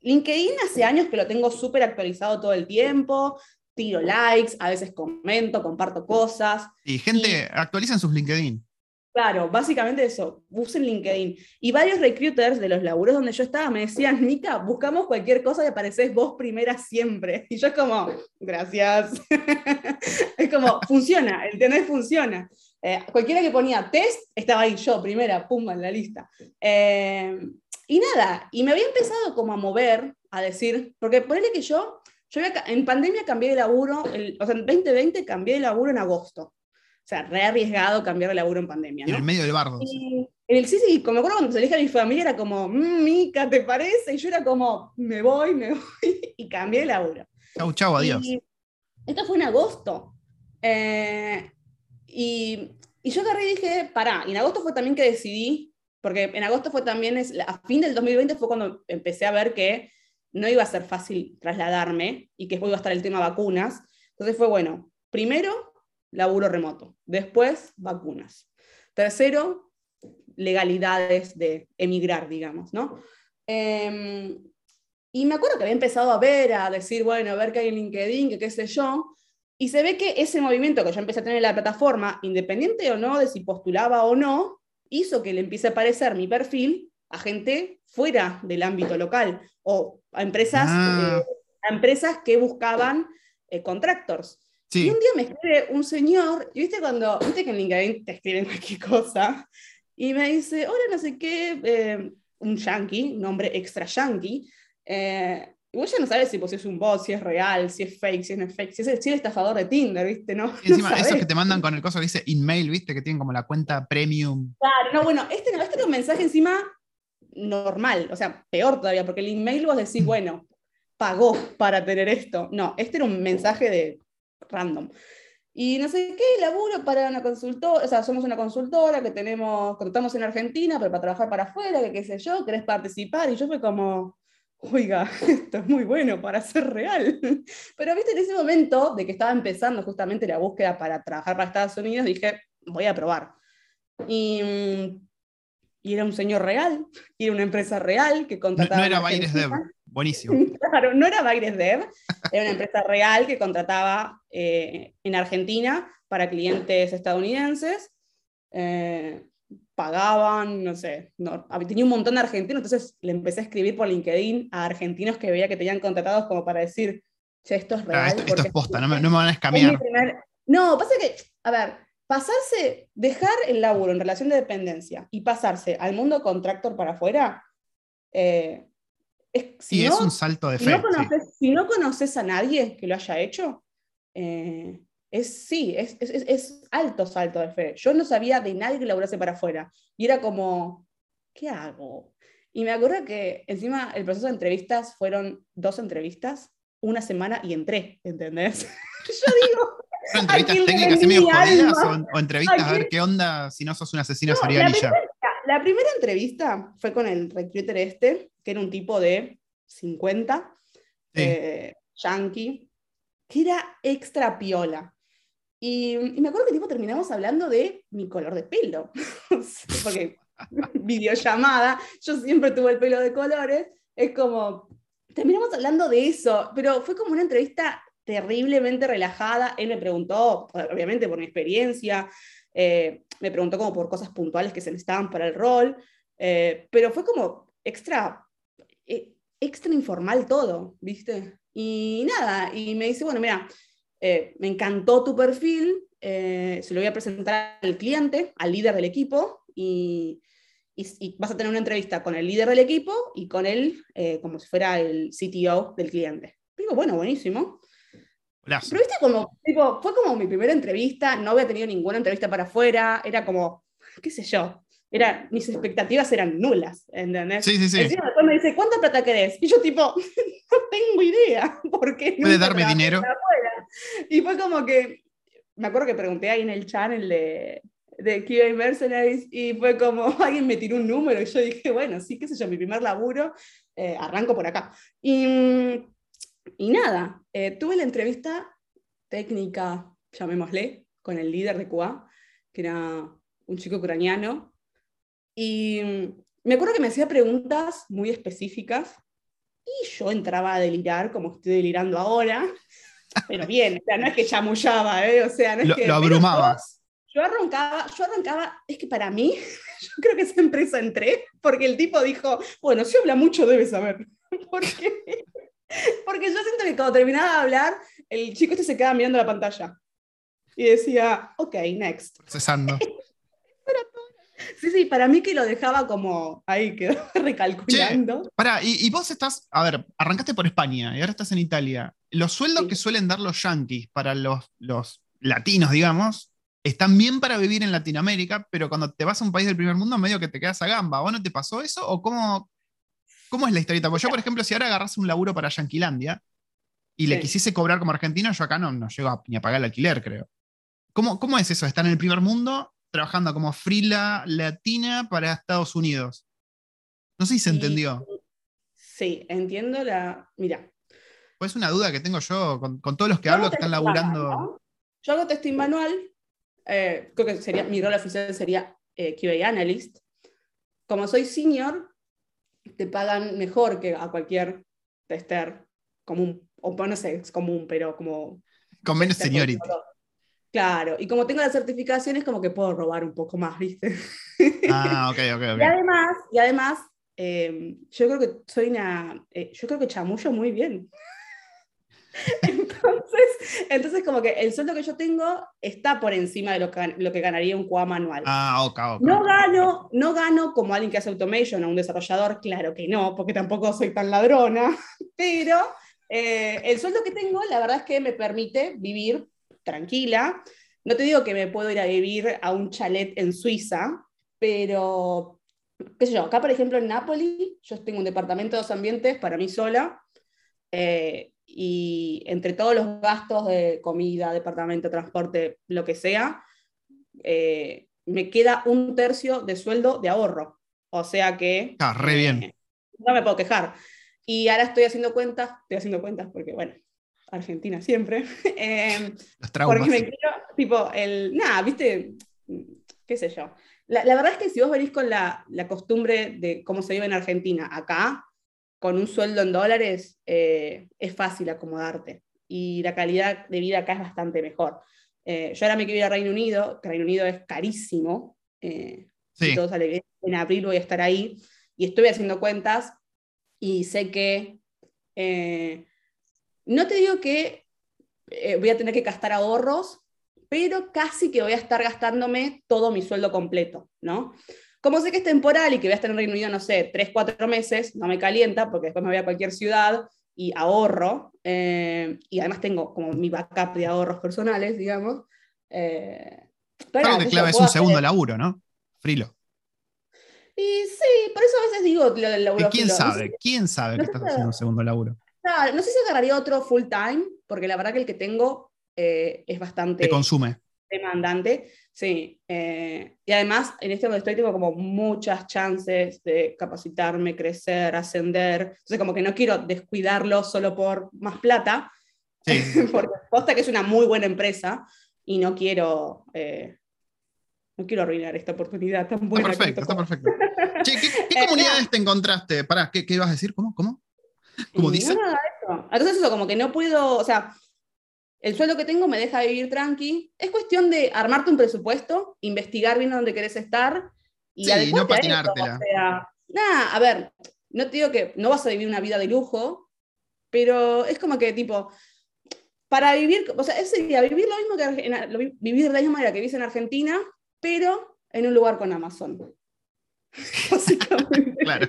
LinkedIn hace años que lo tengo súper actualizado todo el tiempo tiro likes, a veces comento, comparto cosas. Y gente, actualiza en sus LinkedIn. Claro, básicamente eso, usen LinkedIn. Y varios recruiters de los laburos donde yo estaba me decían, Nika, buscamos cualquier cosa y apareces vos primera siempre. Y yo es como, gracias. es como, funciona, el tener funciona. Eh, cualquiera que ponía test, estaba ahí yo, primera, pumba, en la lista. Eh, y nada, y me había empezado como a mover, a decir, porque ponele que yo yo en pandemia cambié de laburo, el, o sea, en 2020 cambié de laburo en agosto. O sea, re arriesgado cambiar de laburo en pandemia. ¿no? En el medio del bardo. en el sí, sí, como me acuerdo cuando se dije a mi familia, era como, mm, Mica, ¿te parece? Y yo era como, me voy, me voy, y cambié de laburo. Chau, chau, adiós. esto fue en agosto. Eh, y, y, yo agarré y dije, pará, y en agosto fue también que decidí, porque en agosto fue también, es, a fin del 2020 fue cuando empecé a ver que no iba a ser fácil trasladarme y que después iba a estar el tema vacunas. Entonces fue, bueno, primero, laburo remoto, después, vacunas. Tercero, legalidades de emigrar, digamos, ¿no? Em, y me acuerdo que había empezado a ver, a decir, bueno, a ver qué hay en LinkedIn, qué sé yo, y se ve que ese movimiento que yo empecé a tener en la plataforma, independiente o no de si postulaba o no, hizo que le empiece a aparecer mi perfil a gente fuera del ámbito local o a empresas, ah. eh, a empresas que buscaban eh, contractors. Y un día me escribe un señor, y viste cuando, viste que en LinkedIn te escriben cualquier cosa, y me dice, hola, no sé qué, eh, un yankee, nombre extra yankee, y vos ya no sabes si pues, es un bot, si es real, si es fake, si no es fake, si es el, estafador de Tinder, ¿viste? ¿No? Y encima, esos que te mandan con el coso que dice email, ¿viste? Que tienen como la cuenta premium. Claro, no, bueno, este, este era un mensaje encima normal, o sea, peor todavía, porque el email vos decís, bueno, pagó para tener esto. No, este era un mensaje de random. Y no sé qué, laburo para una consultora, o sea, somos una consultora que tenemos, contamos en Argentina, pero para trabajar para afuera, que qué sé yo, querés participar. Y yo fue como, oiga, esto es muy bueno para ser real. Pero viste, en ese momento de que estaba empezando justamente la búsqueda para trabajar para Estados Unidos, dije, voy a probar. Y mm, y era un señor real, y era una empresa real que contrataba. No, era Baires Dev, buenísimo. Claro, no era Baires Dev, era una empresa real que contrataba eh, en Argentina para clientes estadounidenses. Eh, pagaban, no sé, no, tenía un montón de argentinos, entonces le empecé a escribir por LinkedIn a argentinos que veía que tenían contratados como para decir, che, esto es ah, real. esto, es posta, no me, no me van a escamear. No, pasa que, a ver, pasarse, dejar el laburo en relación de dependencia y pasarse al mundo contractor para afuera, eh, es, si es un salto de fe. Si no, conoces, a nadie que lo haya hecho, eh, es sí, es, es, alto salto de fe. Yo no sabía de nadie que laburase para afuera. Y era como, ¿qué hago? Y me acuerdo que encima el proceso de entrevistas fueron dos entrevistas, una semana y entré, ¿entendés? Yo digo... entrevistas técnicas y medio jodidas o, entrevistas a ver qué onda si no sos un asesino no, serial y ya? La, primera entrevista fue con el recruiter este, que era un tipo de 50, eh, yankee, que era extra piola. Y, me acuerdo que tipo terminamos hablando de mi color de pelo, porque videollamada, yo siempre tuve el pelo de colores, es como, terminamos hablando de eso, pero fue como una entrevista terriblemente relajada, él me preguntó, obviamente por mi experiencia, eh, me preguntó como por cosas puntuales que se necesitaban para el rol, eh, pero fue como extra, eh, extra informal todo, ¿viste? Y nada, y me dice, bueno, mira, me encantó tu perfil, se lo voy a presentar al cliente, al líder del equipo, y, y, vas a tener una entrevista con el líder del equipo y con él como si fuera el CTO del cliente. Digo, bueno, buenísimo. Pero viste como, tipo, fue como mi primera entrevista, no había tenido ninguna entrevista para afuera, era como, qué sé yo, era, mis expectativas eran nulas, ¿entendés? Sí, sí, sí. Encima después me dice, ¿cuánta plata querés? Y yo tipo, no tengo idea, porque ¿Puede darme dinero? Y fue como que, me acuerdo que pregunté ahí en el channel de, de QA Mercenaries y fue como, alguien me tiró un número y yo dije, bueno, sí, qué sé yo, mi primer laburo, eh, arranco por acá. Y mm, y nada, eh, tuve la entrevista técnica, llamémosle, con el líder de QA, que era un chico ucraniano. Y mm, me acuerdo que me hacía preguntas muy específicas y yo entraba a delirar como estoy delirando ahora. Pero bien, o sea, no es que chamullaba, ¿eh? O sea, no es lo, que. Lo abrumabas. Yo, arrancaba, yo arrancaba, es que para mí, yo creo que esa empresa entré, porque el tipo dijo, bueno, si habla mucho debe saber. Porque porque yo siento que cuando terminaba de hablar, el chico este se quedaba mirando la pantalla. Y decía, ok, next. Procesando. sí, sí, para mí que lo dejaba como ahí, quedó recalculando. para, y, vos estás, a ver, arrancaste por España y ahora estás en Italia. Los sueldos que suelen dar los yankees para los, los latinos, digamos, están bien para vivir en Latinoamérica, pero cuando te vas a un país del primer mundo, medio que te quedas a gamba. ¿Vos no te pasó eso? ¿O cómo, ¿Cómo es la historieta? Porque yo, por ejemplo, si ahora agarras un laburo para Yanquilandia y le quisiese cobrar como argentino, yo acá no, no llego ni a pagar el alquiler, creo. ¿Cómo, ¿Cómo es eso? Estar en el primer mundo trabajando como frila latina para Estados Unidos. No sé si se entendió. Sí, entiendo la. Mira. Pues una duda que tengo yo con, todos los que hablo que están laburando. Yo hago testing manual. Eh, creo que sería, mi rol oficial sería eh, QA Analyst. Como soy senior, te pagan mejor que a cualquier tester común, o no sé, es común, pero como... Con menos seniority. Claro, y como tengo las certificaciones, como que puedo robar un poco más, ¿viste? Ah, ok, ok, ok. Y además, y además eh, yo creo que soy una... Eh, yo creo que chamullo muy bien. entonces, entonces, como que el sueldo que yo tengo está por encima de lo que, lo que ganaría un QA manual. Ah, ok, ok. No gano, no gano como alguien que hace automation o un desarrollador, claro que no, porque tampoco soy tan ladrona, pero eh, el sueldo que tengo, la verdad es que me permite vivir tranquila. No te digo que me puedo ir a vivir a un chalet en Suiza, pero, qué sé yo, acá por ejemplo en Nápoles, yo tengo un departamento de dos ambientes para mí sola. Eh, y entre todos los gastos de comida, departamento, transporte, lo que sea, eh, me queda un tercio de sueldo de ahorro. O sea que... Ah, re bien. Eh, no me puedo quejar. Y ahora estoy haciendo cuentas, estoy haciendo cuentas porque, bueno, Argentina siempre. eh, Los traumas. Porque me quiero, tipo, el... Nada, viste, qué sé yo. La, la, verdad es que si vos venís con la, la costumbre de cómo se vive en Argentina acá, con un sueldo en dólares eh, es fácil acomodarte y la calidad de vida acá es bastante mejor. Eh, yo ahora me quiero ir a Reino Unido, que Reino Unido es carísimo. Eh, sí. todo sale bien. En abril voy a estar ahí y estoy haciendo cuentas y sé que no te digo que voy a tener que gastar ahorros, pero casi que voy a estar gastándome todo mi sueldo completo, ¿no? Como sé que es temporal y que voy a estar en Reino Unido, no sé, tres, cuatro meses, no me calienta porque después me voy a cualquier ciudad y ahorro. Eh, y además tengo como mi backup de ahorros personales, digamos. Eh, claro que clave es un segundo laburo, ¿no? Frilo. Y sí, por eso a veces digo lo del laburo. ¿Quién filo. No sabe? sé- ¿Quién sabe no que estás haciendo un segundo laburo? claro, no sé si agarraría otro full time, porque la verdad que el que tengo eh, es bastante Te consume. Demandante. Sí, eh, y además en este donde estoy tengo como muchas chances de capacitarme, crecer, ascender. Entonces como que no quiero descuidarlo solo por más plata, Sí, porque posta que es una muy buena empresa y no quiero, eh, no quiero arruinar esta oportunidad tan Está buena. me perfecto, está perfecto. Che, ¿qué, qué Eh, comunidades te encontraste? Pará, ¿qué, qué ibas a decir? ¿Cómo? ¿Cómo? ¿Cómo dice? nada, eso. Entonces eso, como que no puedo, o sea, el sueldo que tengo me deja vivir tranqui. Es cuestión de armarte un presupuesto, investigar bien dónde querés estar y Sí, no a patinártela. O sea, nada, a ver, no te digo que no vas a vivir una vida de lujo, pero es como que tipo, para vivir, o sea, es sería vivir lo mismo que Arge- lo vi- vivir de la misma manera que vivís en Argentina, pero en un lugar con Amazon. Básicamente. Claro.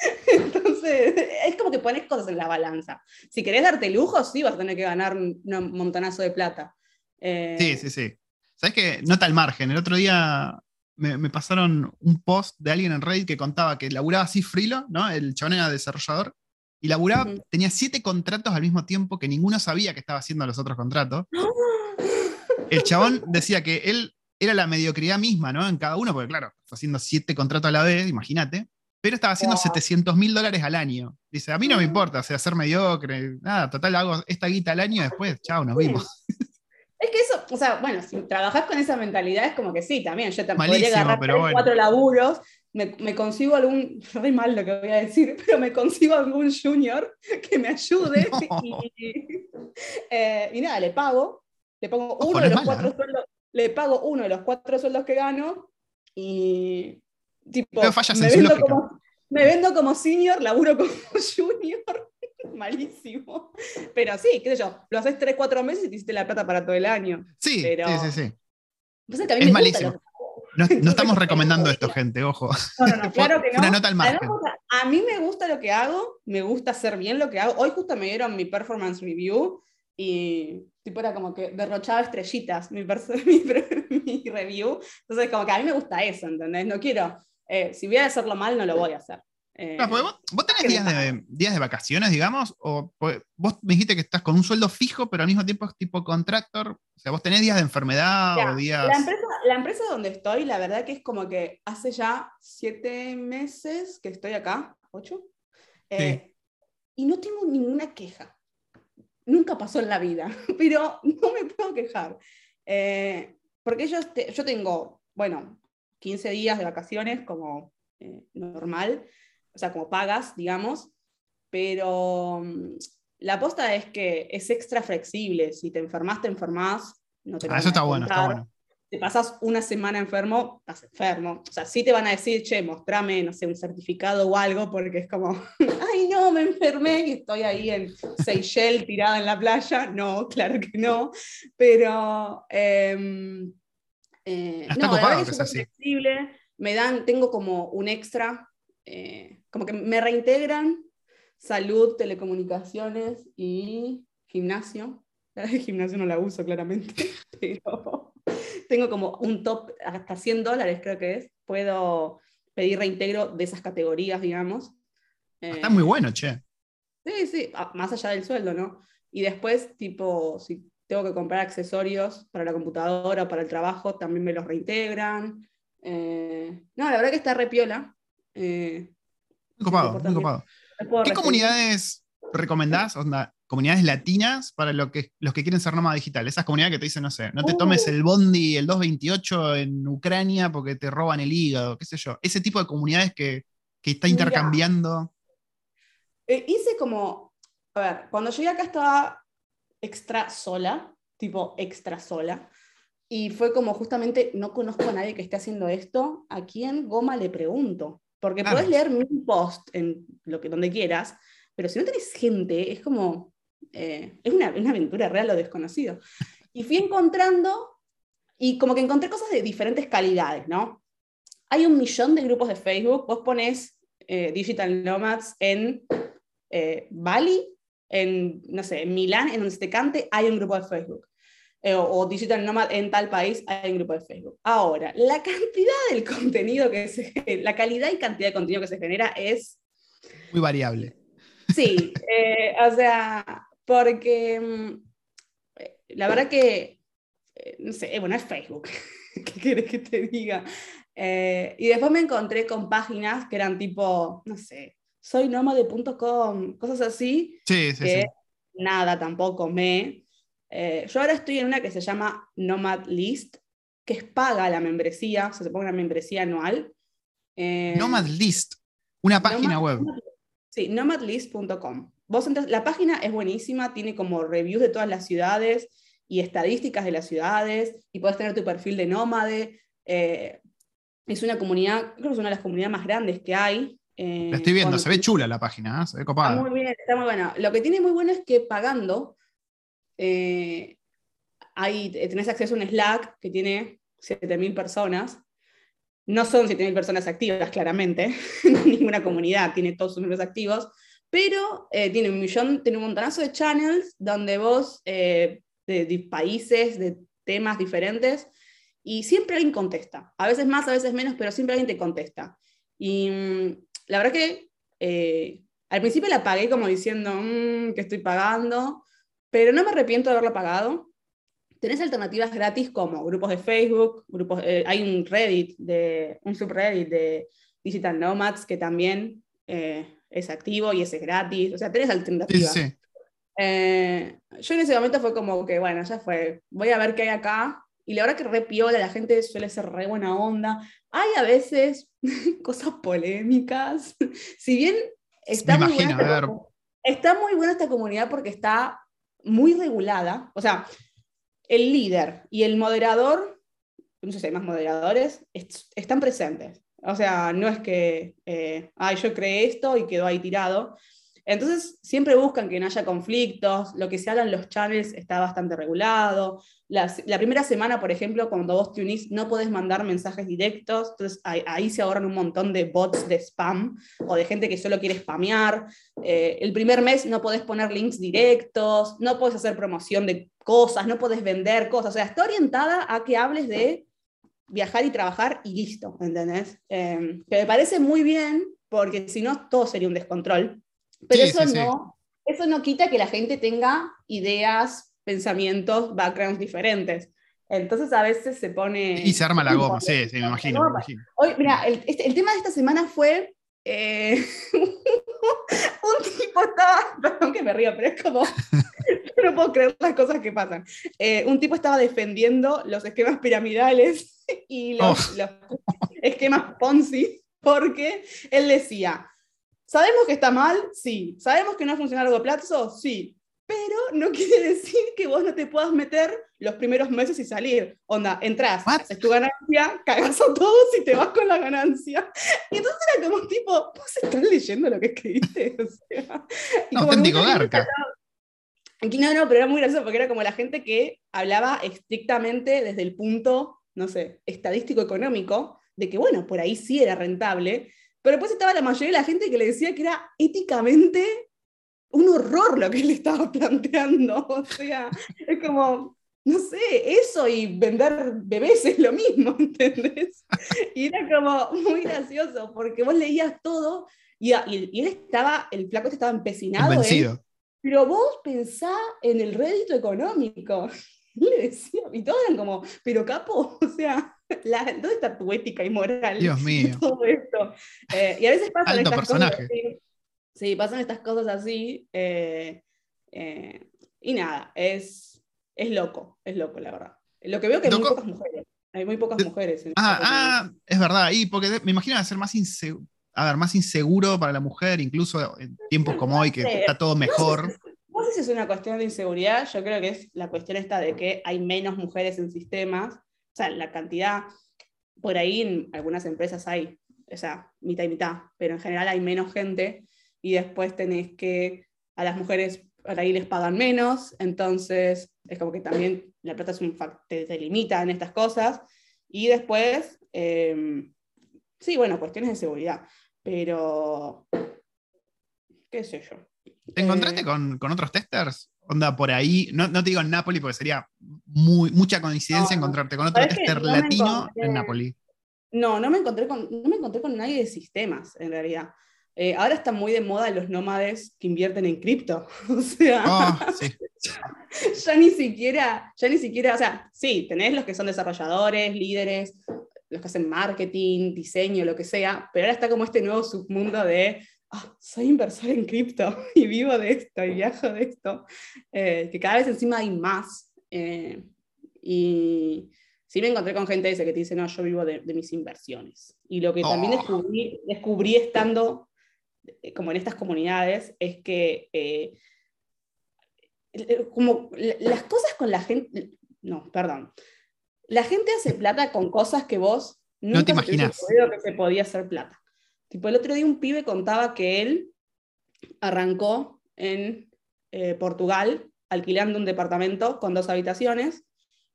Entonces, es como que pones cosas en la balanza. Si querés darte lujo, sí vas a tener que ganar un un montonazo de plata. Eh, Sí, sí, sí. ¿Sabes qué? Nota al margen. El otro día me, me pasaron un post de alguien en Reddit que contaba que laburaba así frilo, ¿no? El chabón era desarrollador. Y laburaba, Ujú. tenía siete contratos al mismo tiempo que ninguno sabía que estaba haciendo los otros contratos. El chabón decía que él era la mediocridad misma, ¿no? En cada uno, porque claro, está haciendo siete contratos a la vez, imagínate. Pero estaba haciendo Wow. 700 mil dólares al año. Dice, a mí no me Mm. importa, o sea, ser mediocre, nada, total, hago esta guita al año después, chao, nos vimos. Es que eso, o sea, bueno, si trabajás con esa mentalidad es como que sí, también. Yo también podría agarrar pero tres, bueno. cuatro laburos, me, me consigo algún, re mal lo que voy a decir, pero me consigo algún junior que me ayude No. y, eh, y nada, le pago, le pongo Ojo, uno no de los mala, cuatro ¿eh? sueldos, le pago uno de los cuatro sueldos que gano y tipo, fallas me en vendo, como, me vendo como senior, laburo como junior, malísimo. Pero sí, qué sé yo, lo haces tres, cuatro meses y te hiciste la plata para todo el año. Sí, Pero- sí, sí, sí. Es malísimo. lo. No, no estamos recomendando esto, gente, ojo. No, no, no, claro que no. una nota al Además, margen. o sea, a mí me gusta lo que hago, me gusta hacer bien lo que hago. Hoy justo me dieron mi performance review y tipo era como que derrochaba estrellitas mi, mi, mi review. Entonces como que a mí me gusta eso, ¿entendés? No quiero, eh, si voy a hacerlo mal, no lo voy a hacer. Eh, Claro, vos, vos tenés días de, días de vacaciones, digamos, o vos me dijiste que estás con un sueldo fijo, pero al mismo tiempo es tipo contractor. O sea, vos tenés días de enfermedad o días. La empresa, la empresa donde estoy, la verdad que es como que hace ya siete meses que estoy acá, ocho, eh, y no tengo ninguna queja. Nunca pasó en la vida, pero no me puedo quejar. Eh, porque yo, te- yo tengo, bueno, 15 días de vacaciones como eh, normal, o sea, como pagas, digamos, pero mm, la aposta es que es extra flexible. Si te enfermas, te enfermas. No te Ah, eso está bueno, está bueno. Te pasas una semana enfermo, estás enfermo. O sea, sí te van a decir, che, mostrame, no sé, un certificado o algo, porque es como, ay, no, me enfermé y estoy ahí en Seychelles tirada en la playa. No, claro que no. Pero. em, eh, Está no, la verdad que es así. flexible. Me dan, tengo como un extra, eh, como que me reintegran salud, telecomunicaciones y gimnasio. El gimnasio no la uso claramente, pero tengo como un top hasta 100 dólares creo que es. Puedo pedir reintegro de esas categorías, digamos. Está Eh, muy bueno, che. Sí, sí, más allá del sueldo, ¿no? Y después, tipo, si tengo que comprar accesorios para la computadora o para el trabajo, también me los reintegran. Eh, no, la verdad que está repiola. Eh, Muy copado, muy copado. ¿Qué comunidades recomendás? Onda, comunidades latinas para lo que, los que quieren ser nómada digital. Esas comunidades que te dicen, no sé, no te Uh. tomes el Bondi el 228 en Ucrania porque te roban el hígado, qué sé yo. Ese tipo de comunidades que, que está Mira. intercambiando. Eh, hice como, a ver, cuando llegué acá estaba extra sola, tipo extra sola, y fue como justamente, no conozco a nadie que esté haciendo esto, ¿a quién Goma le pregunto? Porque Claro. podés leer mil post en lo que, donde quieras, pero si no tenés gente, es como, eh, es una, una aventura real lo desconocido. Y fui encontrando, y como que encontré cosas de diferentes calidades, ¿no? Hay un millón de grupos de Facebook, vos ponés eh, Digital Nomads en eh, Bali, en, no sé, en Milán, en donde se te cante, hay un grupo de Facebook. eh, o, Digital Nomad en tal país, hay un grupo de Facebook. Ahora, la cantidad del contenido que se la calidad y cantidad de contenido que se genera es... Muy variable. Sí, eh, o sea, porque mm, la verdad que, eh, no sé, bueno, es Facebook, ¿qué quieres que te diga? y después me encontré con páginas que eran tipo, no sé, soynomade.com, cosas así. Sí, sí, sí. Nada, tampoco me. Eh, yo ahora estoy en una que se llama Nomad List, que es paga la membresía, o sea, se pone una membresía anual. Eh, Nomad List, una página web. Sí, nomadlist.com. Vos la página es buenísima, tiene como reviews de todas las ciudades y estadísticas de las ciudades, y puedes tener tu perfil de nómade. Eh, es una comunidad, creo que es una de las comunidades más grandes que hay. La estoy viendo, se ve chula la página, se ve copada. Está muy bien, está muy buena. Lo que tiene muy bueno es que pagando eh, tenés acceso a un Slack que tiene 7.000 personas. No son 7.000 personas activas, claramente, ninguna comunidad tiene todos sus miembros activos, pero eh, tiene un millón, tiene un montonazo de channels donde vos, eh, de, países, de temas diferentes, y siempre alguien contesta. A veces más, a veces menos, pero siempre alguien te contesta. Y mm, la verdad que eh, al principio la pagué como diciendo mm, que estoy pagando, pero no me arrepiento de haberlo pagado. Tenés alternativas gratis como grupos de Facebook, grupos, eh, hay un Reddit, de, un subreddit de Digital Nomads que también eh, es activo y ese es gratis. O sea, tenés alternativas. Eh, yo en ese momento fue como que, bueno, ya fue, voy a ver qué hay acá. Y la verdad que re piola, la gente suele ser re buena onda. Hay a veces cosas polémicas. si bien está, muy buena está muy buena esta comunidad porque está muy regulada, o sea, el líder y el moderador, no sé si hay más moderadores, están presentes. O sea, no es que, eh, ay, yo creé esto y quedó ahí tirado. Entonces, siempre buscan que no haya conflictos, lo que se habla en los channels está bastante regulado. La, primera semana, por ejemplo, cuando vos te unís, no podés mandar mensajes directos, entonces ahí, se ahorran un montón de bots de spam o de gente que solo quiere spamear. Eh, el primer mes no podés poner links directos, no podés hacer promoción de cosas, no podés vender cosas, o sea, está orientada a que hables de viajar y trabajar y listo, ¿entendés? Eh, que me parece muy bien, porque si no, todo sería un descontrol. Pero eso, no, eso no quita que la gente tenga ideas, pensamientos, backgrounds diferentes. Entonces a veces se pone... Y se arma la goma, sí, sí, me imagino. Hoy, mira, el, este, el, tema de esta semana fue... Eh, un tipo estaba, perdón que me río, pero es como, no puedo creer las cosas que pasan. Eh, un tipo estaba defendiendo los esquemas piramidales y los, oh. los esquemas Ponzi, porque él decía, ¿Sabemos que está mal? Sí. ¿Sabemos que no funciona a largo plazo? Sí. Pero no quiere decir que vos no te puedas meter los primeros meses y salir. Onda, entras, haces tu ganancia, cagas a todos y te vas con la ganancia. Y entonces era como tipo, ¿vos estás leyendo lo que escribiste? O sea, y auténtico garca. No, no, pero era muy gracioso porque era como la gente que hablaba estrictamente desde el punto, no sé, estadístico económico, de que bueno, por ahí sí era rentable, pero después estaba la mayoría de la gente que le decía que era éticamente un horror lo que él estaba planteando. O sea, es como, no sé, eso y vender bebés es lo mismo, ¿entendés? Y era como muy gracioso, porque vos leías todo y, y, él estaba, el flaco estaba empecinado. pero vos pensá en el rédito económico. Y le decía, y todos eran como, pero capo, o sea, ¿dónde está tu ética y moral? Dios mío. Todo esto. Eh, y a veces pasan estas cosas así. Sí, pasan estas cosas así. Eh, eh, y nada, es, es loco, es loco, la verdad. Lo que veo que hay muy pocas mujeres. Hay muy pocas mujeres. ah, ah es verdad. Y porque me imagino va a ser más inseguro. A ver, más inseguro para la mujer, incluso en tiempos como hoy, que está todo mejor. No sé, si es una cuestión de inseguridad, yo creo que es la cuestión esta de que hay menos mujeres en sistemas sea, la cantidad, por ahí en algunas empresas hay, o sea, mitad y mitad, pero en general hay menos gente y después tenés que a las mujeres por ahí les pagan menos, entonces es como que también la plata es un te, te limita en estas cosas. Y después, em, sí, bueno, cuestiones de seguridad, pero qué sé yo. ¿Te encontraste eh, con, con, otros testers? Onda por ahí, no, no te digo en Nápoles porque sería muy, mucha coincidencia No, encontrarte con otro tester No latino encontré- en Nápoles. No, no me encontré con, no me encontré con nadie de sistemas, en realidad. Eh, ahora están muy de moda los nómades que invierten en cripto. O sea, Oh, sí. ya ni siquiera, ya ni siquiera, o sea, sí, tenés los que son desarrolladores, líderes, los que hacen marketing, diseño, lo que sea, pero ahora está como este nuevo submundo de, ah, soy inversor en cripto y vivo de esto y viajo de esto, eh, que cada vez encima hay más. eh, y sí me encontré con gente esa que te dice, no, yo vivo de, de mis inversiones. Y lo que también Oh. descubrí, descubrí estando eh, como en estas comunidades es que... eh, como la- las cosas con la gente, no, perdón, la gente hace plata con cosas que vos nunca te ocurrido que se podía hacer plata. Tipo, el otro día un pibe contaba que él arrancó en eh, Portugal alquilando un departamento con dos habitaciones.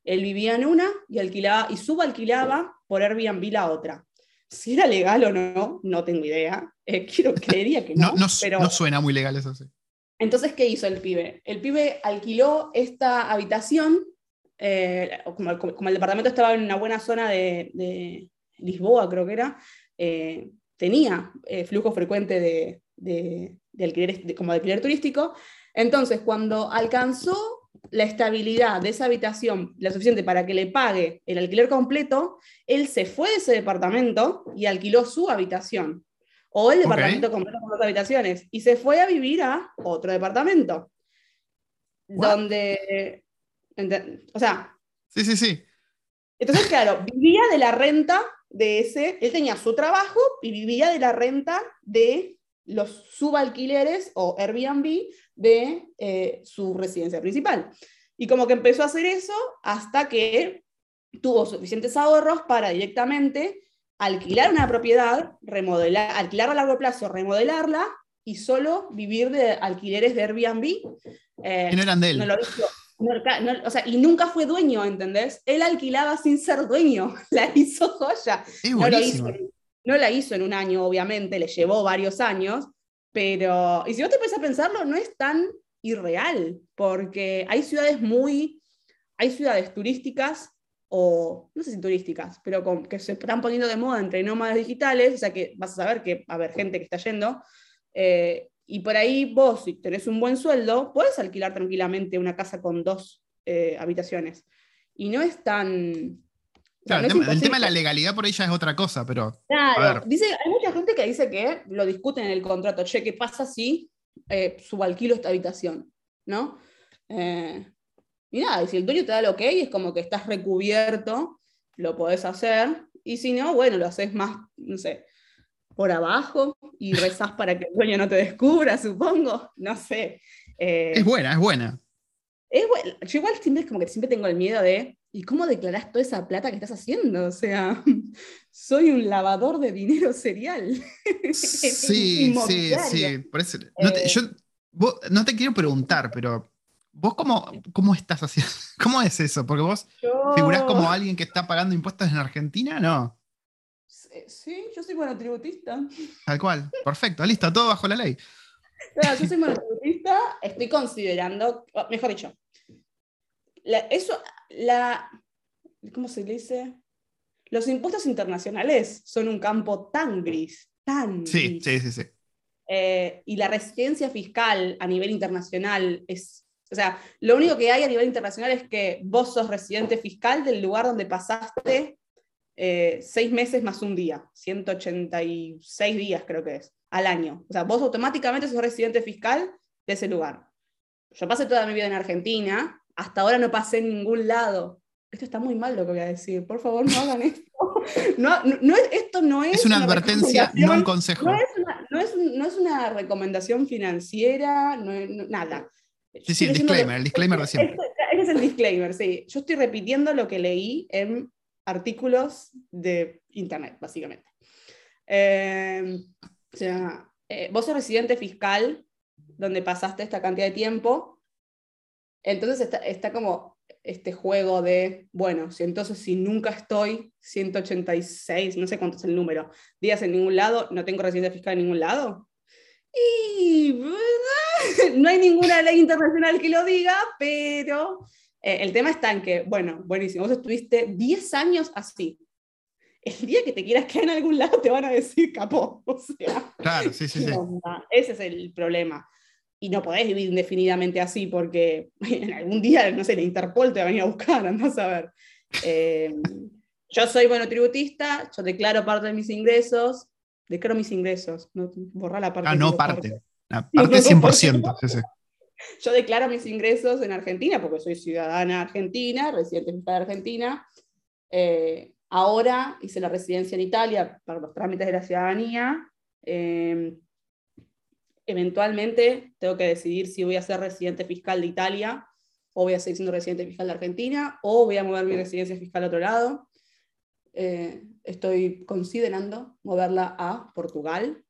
Él vivía en una y alquilaba y subalquilaba por Airbnb la otra. Si era legal o no, no tengo idea. Eh, quiero creería que no, No, no, pero no suena muy legal eso, sí. entonces, ¿qué hizo el pibe? El pibe alquiló esta habitación, eh, como, el- como el departamento estaba en una buena zona de, de Lisboa, creo que era, eh, tenía eh, flujo frecuente de, de- de- como de alquiler turístico. Entonces, cuando alcanzó la estabilidad de esa habitación, la suficiente para que le pague el alquiler completo, él se fue de ese departamento y alquiló su habitación. O el departamento completo con dos habitaciones. Y se fue a vivir a otro departamento. What? Donde. O sea, Sí, sí, sí. entonces, claro, vivía de la renta de ese. Él tenía su trabajo y vivía de la renta de los subalquileres o Airbnb de eh, su residencia principal. Y como que empezó a hacer eso hasta que tuvo suficientes ahorros para directamente alquilar una propiedad, remodelar, alquilar a largo plazo, remodelarla y solo vivir de alquileres de Airbnb. Eh, no eran de él. no lo hizo. No, o sea, y nunca fue dueño, ¿entendés? Él alquilaba sin ser dueño, la hizo joya. No, lo hizo, no la hizo en un año, obviamente, le llevó varios años, pero, y si vos te pones a pensarlo, no es tan irreal, porque hay ciudades muy, hay ciudades turísticas, o no sé si turísticas, pero con- que se están poniendo de moda entre nómadas digitales, o sea que vas a saber que va a haber gente que está yendo, eh, y por ahí vos, si tenés un buen sueldo, puedes alquilar tranquilamente una casa con dos eh, habitaciones. Y no es tan... Claro, no el, tema, el imposible. tema de la legalidad por ahí ya es otra cosa, pero Claro, dice, hay mucha gente que dice que lo discuten en el contrato, che, ¿qué pasa si eh, subalquilo esta habitación? ¿No? Eh, y nada, y si el dueño te da el ok, es como que estás recubierto, lo podés hacer, y si no, bueno, lo haces más, no sé, por abajo y rezás para que el dueño no te descubra, supongo, no sé. Eh, es buena, es buena. es bueno, yo igual siempre es como que siempre tengo el miedo de, ¿y cómo declarás toda esa plata que estás haciendo? O sea, soy un lavador de dinero serial. Sí, sí, sí. por eso- no, te, Eh. yo, vos- no te quiero preguntar, pero vos cómo, cómo estás haciendo, cómo es eso, porque vos Yo- figurás como alguien que está pagando impuestos en Argentina, no, Sí, yo soy monotributista. tal cual, perfecto, listo, todo bajo la ley. Claro, yo soy monotributista, estoy considerando, mejor dicho, la- eso, la, ¿cómo se le dice? Los impuestos internacionales son un campo tan gris, tan Sí, gris. sí, sí, sí. Eh, y la residencia fiscal a nivel internacional es, o sea, lo único que hay a nivel internacional es que vos sos residente fiscal del lugar donde pasaste eh, seis meses más un día, 186 días creo que es, al año. O sea, vos automáticamente sos residente fiscal de ese lugar. Yo pasé toda mi vida en Argentina, hasta ahora no pasé en ningún lado. Esto está muy mal lo que voy a decir, por favor no hagan esto. No, no, no es- esto no es, Es una advertencia, no un consejo. No es una, no es un- no es una recomendación financiera, no es- no- nada. Sí, sí, el disclaimer, el disclaimer de siempre. Este, ese es el disclaimer, sí. Yo estoy repitiendo lo que leí en artículos de internet, básicamente. Eh, o sea, eh, vos sos residente fiscal donde pasaste esta cantidad de tiempo, entonces está, como este juego de, bueno, si entonces si nunca estoy 186, no sé cuánto es el número, días en ningún lado, no tengo residencia fiscal en ningún lado. Y no hay ninguna ley internacional que lo diga, pero eh, el tema está en que, bueno, buenísimo, vos estuviste 10 años así. El día que te quieras quedar en algún lado te van a decir capó. O sea, claro, sí, sí, sí. Ese es el problema. Y no podés vivir indefinidamente así porque en algún día, no sé, la Interpol te va a venir a buscar, andás a ver. Eh, yo soy monotributista, yo declaro parte de mis ingresos, declaro mis ingresos, no borrar la parte. Ah, no, parte. La parte 100%. Yo declaro mis ingresos en Argentina porque soy ciudadana argentina, residente de Argentina. Eh, ahora hice la residencia en Italia para los trámites de la ciudadanía. Eh, eventualmente tengo que decidir si voy a ser residente fiscal de Italia o voy a seguir siendo residente fiscal de Argentina o voy a mover mi residencia fiscal a otro lado. Eh, estoy considerando moverla a Portugal.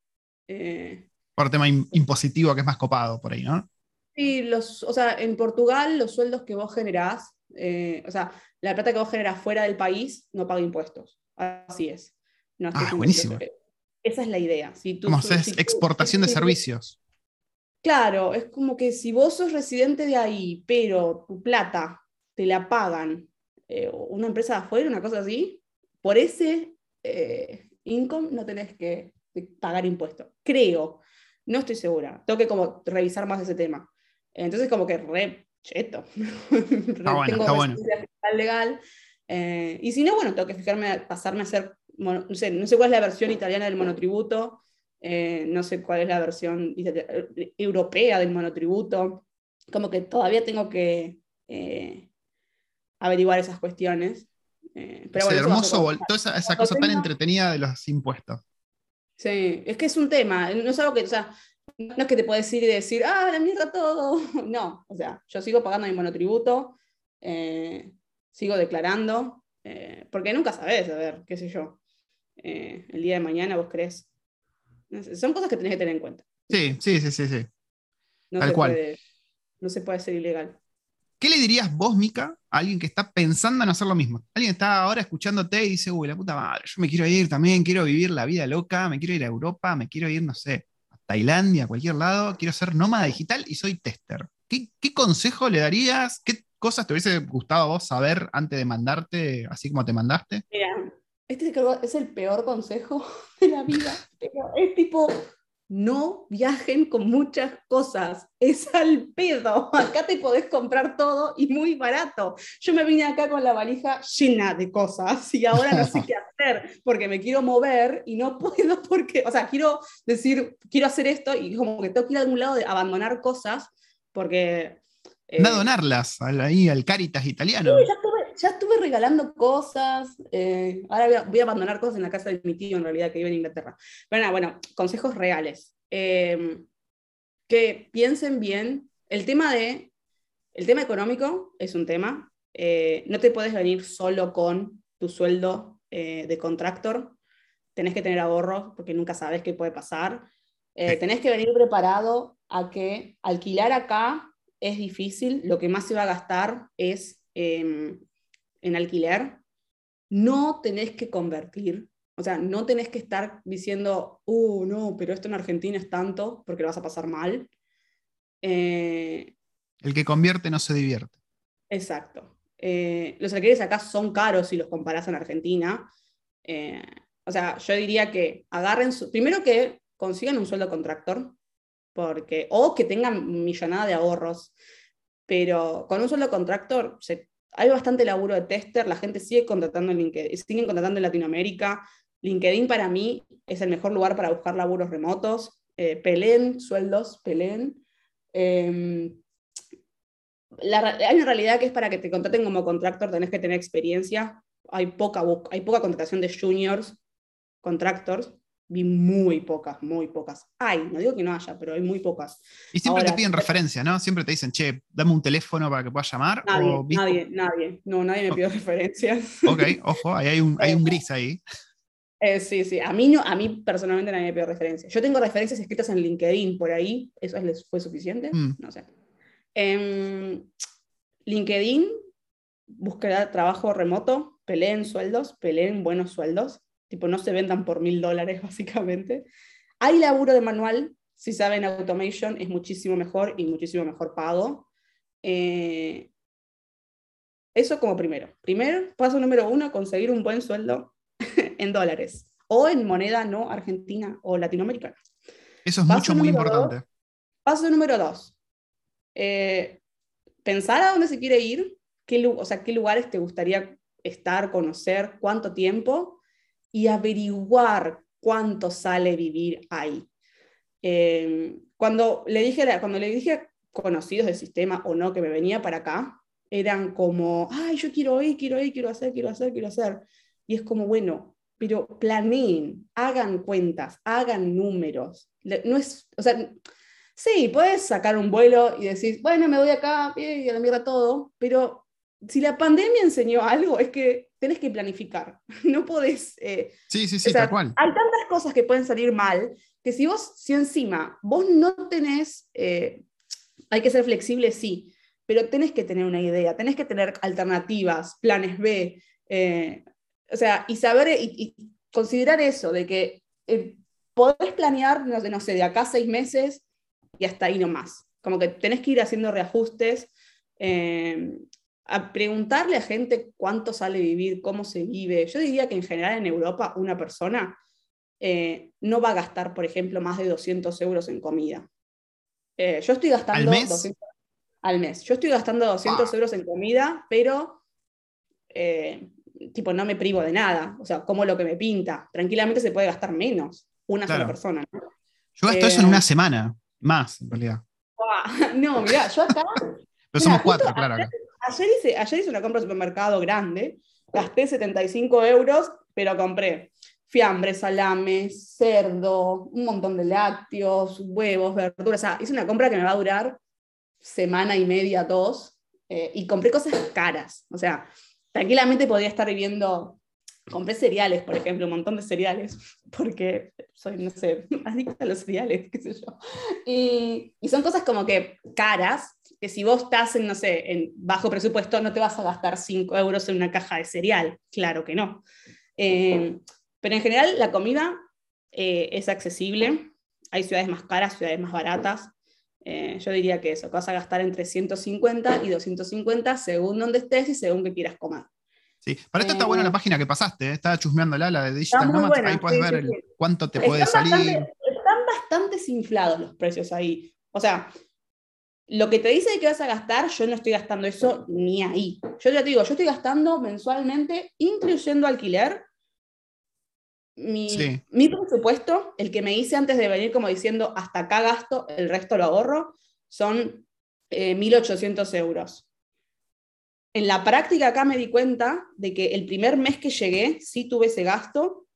Eh, por tema impositivo que es más copado por ahí, ¿no? Sí, los, o sea, en Portugal los sueldos que vos generás, eh, o sea, la plata que vos generás fuera del país no paga impuestos. Así es. ah, buenísimo. Esa es la idea. Si tú, como es exportación de servicios. Claro, es como que si vos sos residente de ahí, pero tu plata te la pagan una empresa de afuera, una cosa así, por ese eh, income no tenés que pagar impuestos. Creo, no estoy segura. Tengo que como revisar más ese tema. Entonces como que re cheto. Está bueno, tengo está bueno. legal. Eh, y si no, bueno, tengo que fijarme, pasarme a hacer, no sé, no sé cuál es la versión italiana del monotributo, eh, no sé cuál es la versión europea del monotributo. Como que todavía tengo que averiguar esas cuestiones. Eh, pero es hermoso, toda esa, cosa tan entretenida de los impuestos. Sí, es que es un tema, no es algo que, o sea, no es que te puedes ir y decir, ah, la mierda todo. No, o sea, yo sigo pagando mi monotributo, eh, sigo declarando, eh, porque nunca sabes, a ver, qué sé yo, el día de mañana vos crees. Son cosas que tenés que tener en cuenta. Sí, sí, sí, sí. sí. Tal cual. no se puede ser ilegal. ¿Qué le dirías vos, Mica, a alguien que está pensando en hacer lo mismo? Alguien está ahora escuchándote y dice, uy, la puta madre, yo me quiero ir también, quiero vivir la vida loca, me quiero ir a Europa, me quiero ir, no sé, Tailandia, cualquier lado, quiero ser nómada digital y soy tester. ¿Qué, consejo le darías? ¿Qué cosas te hubiese gustado a vos saber antes de mandarte, así como te mandaste? Este es el peor consejo de la vida. es tipo, no viajen con muchas cosas, es al pedo. Acá te podés comprar todo y muy barato. Yo me vine acá con la valija llena de cosas y ahora no sé qué hacer porque me quiero mover y no puedo porque, o sea, quiero decir, quiero hacer esto y como que tengo que ir a algún lado de abandonar cosas porque... Eh, donarlas ahí al Caritas italiano. ya, estuve, regalando cosas. Eh, ahora voy a, abandonar cosas en la casa de mi tío, en realidad, que vive en Inglaterra. Pero nada, bueno, consejos reales. Em, que piensen bien. El tema, de, el tema económico es un tema. Eh, no te puedes venir solo con tu sueldo eh, de contractor. Tenés que tener ahorros porque nunca sabes qué puede pasar. Eh, tenés que venir preparado a que alquilar acá es difícil. Lo que más se va a gastar es em, en alquiler. No tenés que convertir o sea, no tenés que estar diciendo, uh, no, pero esto en Argentina es tanto, porque lo vas a pasar mal. Eh, el que convierte no se divierte. Exacto. Eh, los alquileres acá son caros si los comparás en Argentina. Eh, o sea, yo diría que agarren, su, primero que consigan un sueldo contractor, porque, o que tengan millonada de ahorros, pero con un sueldo contractor hay bastante laburo de tester, la gente sigue contratando en LinkedIn, siguen contratando en Latinoamérica, LinkedIn para mí es el mejor lugar para buscar laburos remotos. Eh, Pelén, sueldos, Pelén. Em, hay una realidad que es para que te contraten como contractor, tenés que tener experiencia. Hay poca, hay poca contratación de juniors, contractors. Vi muy pocas, muy pocas. Hay, no digo que no haya, pero hay muy pocas. Y siempre te piden referencia, ¿no? Siempre te dicen, che, dame un teléfono para que puedas llamar. Nadie, nadie, nadie. No, nadie me pide referencias. Ok, ojo, ahí hay un, hay un gris ahí. Eh, sí, sí, a mí, no, a mí personalmente nadie me pide referencias. Yo tengo referencias escritas en LinkedIn por ahí, ¿eso les fue suficiente? Mm. No sé. En LinkedIn, búsqueda trabajo remoto, peleen sueldos, peleen buenos sueldos, tipo no se vendan por mil dólares básicamente. Hay laburo de manual, si saben automation es muchísimo mejor y muchísimo mejor pago. Eh, eso como primero. Primero, paso número uno, conseguir un buen sueldo en dólares o en moneda no argentina o latinoamericana. Eso es mucho, muy importante. paso número dos. Eh, pensar a dónde se quiere ir, qué, o sea, qué lugares te gustaría estar, conocer, cuánto tiempo y averiguar cuánto sale vivir ahí. Eh, cuando, le dije, cuando le dije a conocidos del sistema o no que me venía para acá, eran como, ay, yo quiero ir, quiero ir, quiero hacer, quiero hacer, quiero hacer. Y es como, bueno, pero planeen, hagan cuentas, hagan números. No es, o sea, sí, puedes sacar un vuelo y decir, bueno, me voy acá y a la mierda todo, pero si la pandemia enseñó algo, es que tenés que planificar. No podés. Eh, sí, sí, sí, tal cual. Hay tantas cosas que pueden salir mal que si vos, si encima vos no tenés, eh, hay que ser flexible, sí, pero tenés que tener una idea, tenés que tener alternativas, planes B, eh, o sea, y saber y, considerar eso, de que podés planear, no, no sé, de acá seis meses y hasta ahí nomás. Como que tenés que ir haciendo reajustes a preguntarle a gente cuánto sale vivir, cómo se vive. Yo diría que en general en Europa una persona eh, no va a gastar, por ejemplo, más de 200 euros en comida. Eh, yo estoy gastando... ¿Al mes? 200, al mes. Yo estoy gastando 200 euros en comida, pero eh, tipo no me privo de nada. O sea, como lo que me pinta. Tranquilamente se puede gastar menos una sola persona. Yo gasto eso en una semana, más en realidad. No, mira, yo acá... pero somos cuatro, claro. Ayer hice, ayer hice una compra de supermercado grande, gasté 75 euros, pero compré fiambre, salame, cerdo, un montón de lácteos, huevos, verduras. O sea, hice una compra que me va a durar semana y media, dos, eh, y compré cosas caras. O sea, tranquilamente podría estar viviendo compré cereales, por ejemplo, un montón de cereales, porque soy, no sé, adicta a los cereales, qué sé yo. Y, son cosas como que caras, que si vos estás en, no sé, en bajo presupuesto, no te vas a gastar 5 euros en una caja de cereal, claro que no. Eh, pero en general la comida eh, es accesible, hay ciudades más caras, ciudades más baratas. Eh, yo diría que eso, vas a gastar entre 150 y 250 según donde estés y según que quieras comer. Sí, para esto está buena la página que pasaste, estaba chusmeándola, la de Digital Nomads, ahí puedes ver cuánto te puede salir. están bastante inflados los precios ahí. O sea, lo que te dice que vas a gastar, yo no estoy gastando eso ni ahí. Yo ya te digo, yo estoy gastando mensualmente, incluyendo alquiler, mi, mi, presupuesto, el que me hice antes de venir como diciendo, hasta acá gasto, el resto lo ahorro, son 1.800 eh, euros. En la práctica acá me di cuenta de que el primer mes que llegué sí tuve ese gasto.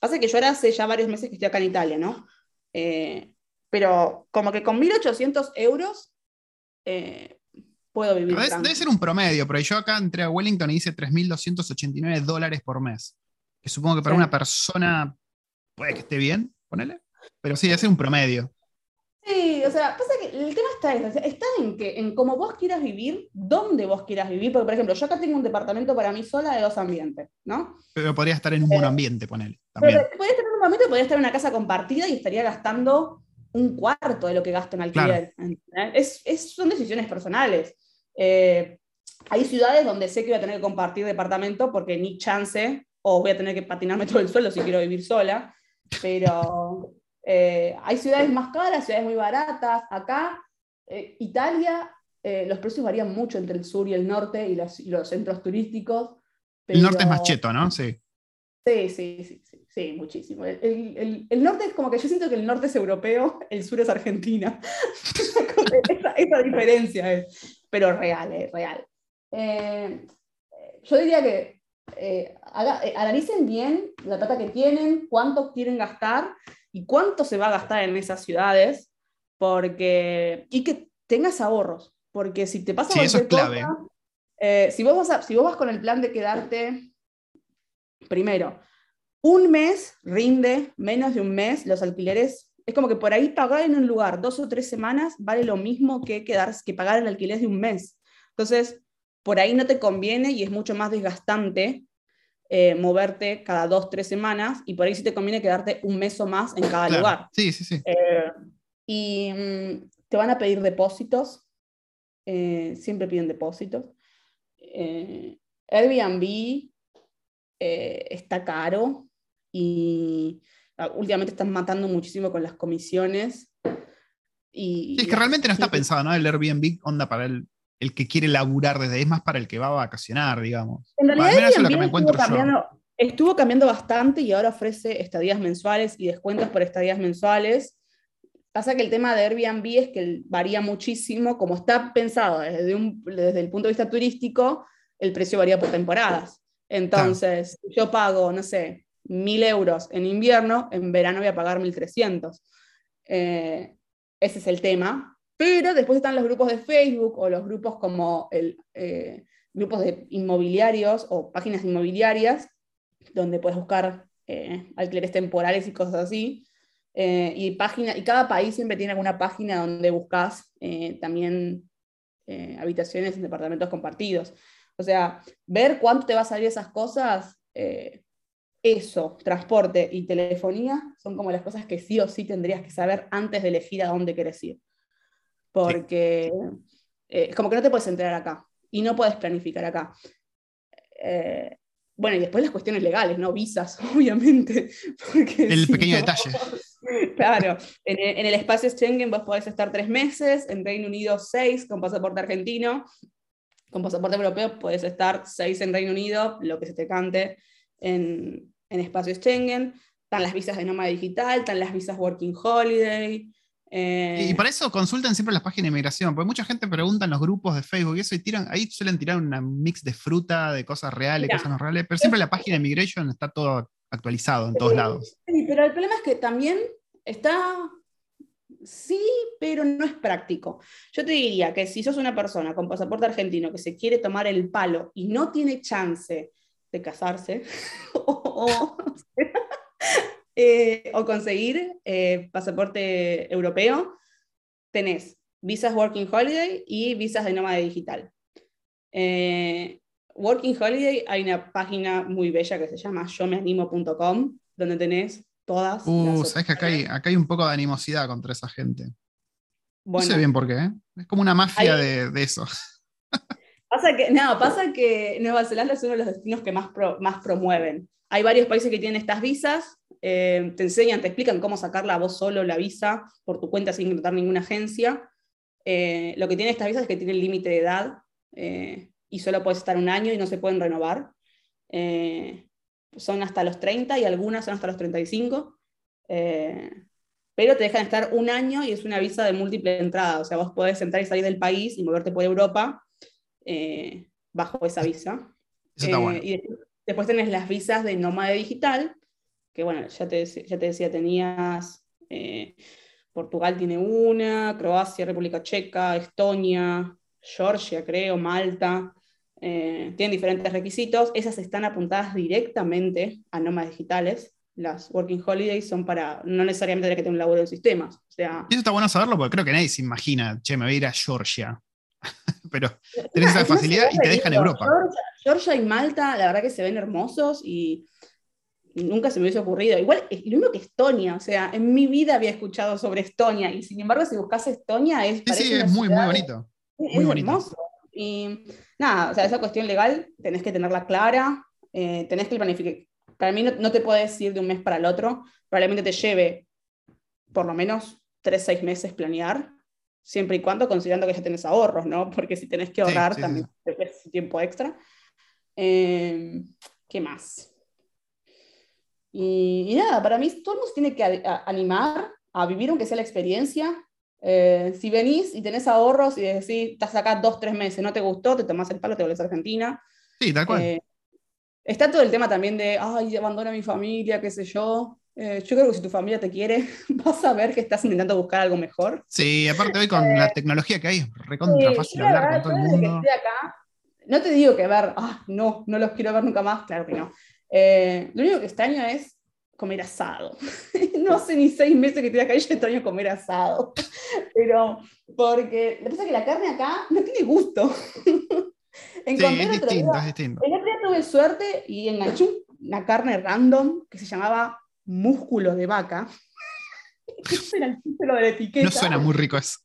Pasa que yo ahora hace ya varios meses que estoy acá en Italia, ¿no? Eh, pero como que con 1.800 euros eh, puedo vivir. Debe, ser un promedio, pero yo acá entré a Wellington y hice 3.289 dólares por mes. Que supongo que para una persona puede que esté bien, ponele. Pero sí, debe ser un promedio. Sí, o sea, pasa que el tema está en, está en que, en cómo vos quieras vivir, dónde vos quieras vivir, porque por ejemplo, yo acá tengo un departamento para mí sola de dos ambientes, ¿no? Pero podría estar en un buen eh, ambiente, ponele. También. podría estar en un ambiente, podría estar en una casa compartida y estaría gastando un cuarto de lo que gasto en alquiler. Es, son decisiones personales. Eh, hay ciudades donde sé que voy a tener que compartir departamento porque ni chance, o voy a tener que patinarme todo el suelo si quiero vivir sola, pero eh, hay ciudades más caras, ciudades muy baratas. Acá, eh, Italia, los precios varían mucho entre el sur y el norte y los, centros turísticos. El norte es más cheto, ¿no? Sí. Sí, sí, sí, sí, muchísimo. El, norte es como que yo siento que el norte es europeo, el sur es Argentina. esa, diferencia es, pero real, es real. Eh, yo diría que eh, eh, analicen bien la plata que tienen, cuánto quieren gastar y cuánto se va a gastar en esas ciudades, porque, y que tengas ahorros, porque si te pasa sí, eso es clave. si, vos vas si vos vas con el plan de quedarte primero, un mes rinde menos de un mes los alquileres. Es como que por ahí pagar en un lugar dos o tres semanas vale lo mismo que, quedar, que pagar el alquiler de un mes. Entonces, por ahí no te conviene y es mucho más desgastante eh, moverte cada dos, tres semanas y por ahí sí te conviene quedarte un mes o más en cada lugar. Sí, sí, sí. Eh, y mm, te van a pedir depósitos, eh, siempre piden depósitos. Eh, Airbnb eh, está caro y ah, últimamente están matando muchísimo con las comisiones. Y, es que realmente no está pensado, ¿no? El Airbnb onda para el, el que quiere laburar desde, es más para el que va a vacacionar, digamos. En realidad, estuvo, cambiando, estuvo cambiando bastante y ahora ofrece estadías mensuales y descuentos por estadías mensuales. Pasa que el tema de Airbnb es que varía muchísimo, como está pensado desde, un, desde el punto de vista turístico, el precio varía por temporadas. Entonces, yo pago, no sé, mil euros en invierno, en verano voy a pagar 1300. Eh, ese es el tema. Pero después están los grupos de Facebook o los grupos como el, eh, grupos de inmobiliarios o páginas inmobiliarias, donde puedes buscar eh, alquileres temporales y cosas así. Eh, y, página, y cada país siempre tiene alguna página donde buscas eh, también eh, habitaciones en departamentos compartidos. O sea, ver cuánto te va a salir esas cosas, eso, transporte y telefonía, son como las cosas que sí o sí tendrías que saber antes de elegir a dónde quieres ir. Porque es como que no te puedes enterar acá y no puedes planificar acá. bueno, y después las cuestiones legales, ¿no? Visas, obviamente. El pequeño detalle. Claro, en, el espacio Schengen vos podés estar tres meses, en Reino Unido seis con pasaporte argentino, con pasaporte europeo podés estar seis en Reino Unido, lo que se te cante en, en espacio Schengen. Están las visas de nómada digital, están las visas Working Holiday. Eh, y para eso consultan siempre las páginas de inmigración, porque mucha gente pregunta en los grupos de Facebook y eso, y tiran, ahí suelen tirar un mix de fruta, de cosas reales, cosas no reales, pero siempre la página de Immigration está todo actualizado en todos lados. Sí, pero el problema es que también está, sí, pero no es práctico. Yo te diría que si sos una persona con pasaporte argentino que se quiere tomar el palo y no tiene chance de casarse o, eh, conseguir eh, pasaporte europeo, tenés visas Working Holiday y visas de nómada digital. Eh, Working Holiday hay una página muy bella que se llama yo donde tenés todas. Uh, sabes que acá hay, acá hay un poco de animosidad contra esa gente. no sé bien por qué, ¿eh? es como una mafia de, de, eso. Pasa que, no, pasa que Nueva Zelanda es uno de los destinos que más, más promueven. Hay varios países que tienen estas visas, eh, te enseñan, te explican cómo sacarla vos solo la visa por tu cuenta sin contratar ninguna agencia. Eh, lo que tiene estas visas es que tienen límite de edad y solo puedes estar un año y no se pueden renovar. Eh, son hasta los 30 y algunas son hasta los 35. Eh, pero te dejan estar un año y es una visa de múltiple entrada. O sea, vos podés entrar y salir del país y moverte por Europa eh, bajo esa visa. Y después tenés las visas de nómada digital, que bueno, ya te, ya te decía, tenías Portugal tiene una, Croacia, República Checa, Estonia, Georgia, creo, Malta. Eh, tienen diferentes requisitos, esas están apuntadas directamente a nómadas digitales. Las Working Holidays son para no necesariamente tener que tener un laburo en sistemas. O sea, eso está bueno saberlo porque creo que nadie se imagina, che, me voy a ir a Georgia. Pero tenés esa facilidad y te dejan en Europa. Georgia, y Malta, la verdad que se ven hermosos y nunca se me hubiese ocurrido. Igual, es lo mismo que Estonia, o sea, en mi vida había escuchado sobre Estonia y sin embargo, si buscas Estonia, es. Sí, sí, es muy, muy bonito. muy bonito. hermoso. Y nada, o sea, esa cuestión legal tenés que tenerla clara, eh, tenés que planificar. Para mí no, te puedes ir de un mes para el otro, probablemente te lleve por lo menos tres, seis meses planear, siempre y cuando considerando que ya tenés ahorros, ¿no? Porque si tenés que ahorrar también sí. tiempo extra. Eh, ¿Qué más? Y, nada, para mí todo el mundo tiene que animar a vivir aunque sea la experiencia, eh, si venís y tenés ahorros y decís, estás acá dos, tres meses, no te gustó, te tomás el palo, te volvés a Argentina. Sí, tal cual. Eh, está todo el tema también de, ay, abandono a mi familia, qué sé yo. Eh, yo creo que si tu familia te quiere, vas a ver que estás intentando buscar algo mejor. Sí, aparte hoy con la tecnología que hay, recontra fácil hablar con todo el mundo. no te digo que ver, ah, no, no los quiero ver nunca más, claro que no. Lo único que extraño es comer asado. no hace ni seis meses que estoy acá y ya extraño comer asado. Pero, porque lo que pasa es que la carne acá no tiene gusto. Encontré sí, es distinto, es distinto. El otro día tuve suerte y enganché una carne random que se llamaba músculo de vaca. Ese era el título de la etiqueta. No suena muy rico eso.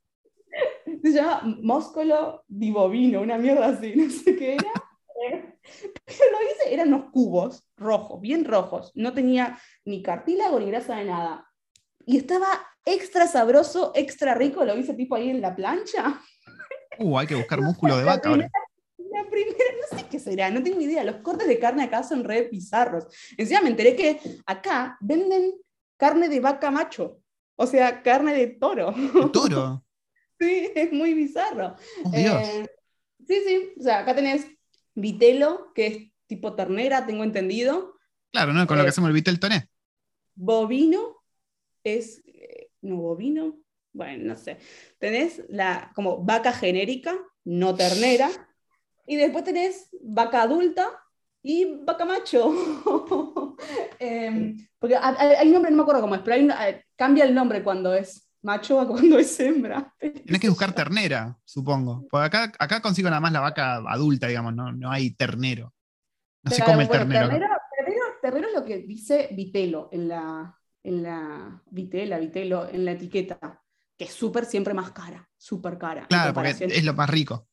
Se llama Móscolo di bovino, una mierda así, no sé qué era. Pero lo hice, eran unos cubos rojos, bien rojos. No tenía ni cartílago ni grasa de nada. Y estaba extra sabroso, extra rico. Lo hice tipo ahí en la plancha. Uh, hay que buscar músculo de vaca ahora. La primera, no sé qué será, no tengo ni idea. Los cortes de carne acá son re bizarros. Encima me enteré que acá venden carne de vaca macho. O sea, carne de toro. Toro. Sí, es muy bizarro. Oh, Dios. Eh, sí, sí. O sea, acá tenés vitelo, que es tipo ternera, tengo entendido. claro, ¿no? Con lo eh, que hacemos el vitel toné. Bovino es. eh, No, bovino. Bueno, no sé. Tenés la como vaca genérica, no ternera. Y después tenés vaca adulta y vaca macho. Em, porque ha- ha- hay un nombre, no me acuerdo cómo es, pero hay una- eh, cambia el nombre cuando es macho a cuando es hembra. Tenés que buscar ternera, supongo. Porque acá, acá consigo nada más la vaca adulta, digamos, no, no hay ternero. No se Claro, come el bueno, ternero. Ternero, ternero- ternero es lo que dice vitelo en la, en la vitela, vitelo, en la etiqueta, que es súper siempre más cara, súper cara. Claro, porque es lo más rico.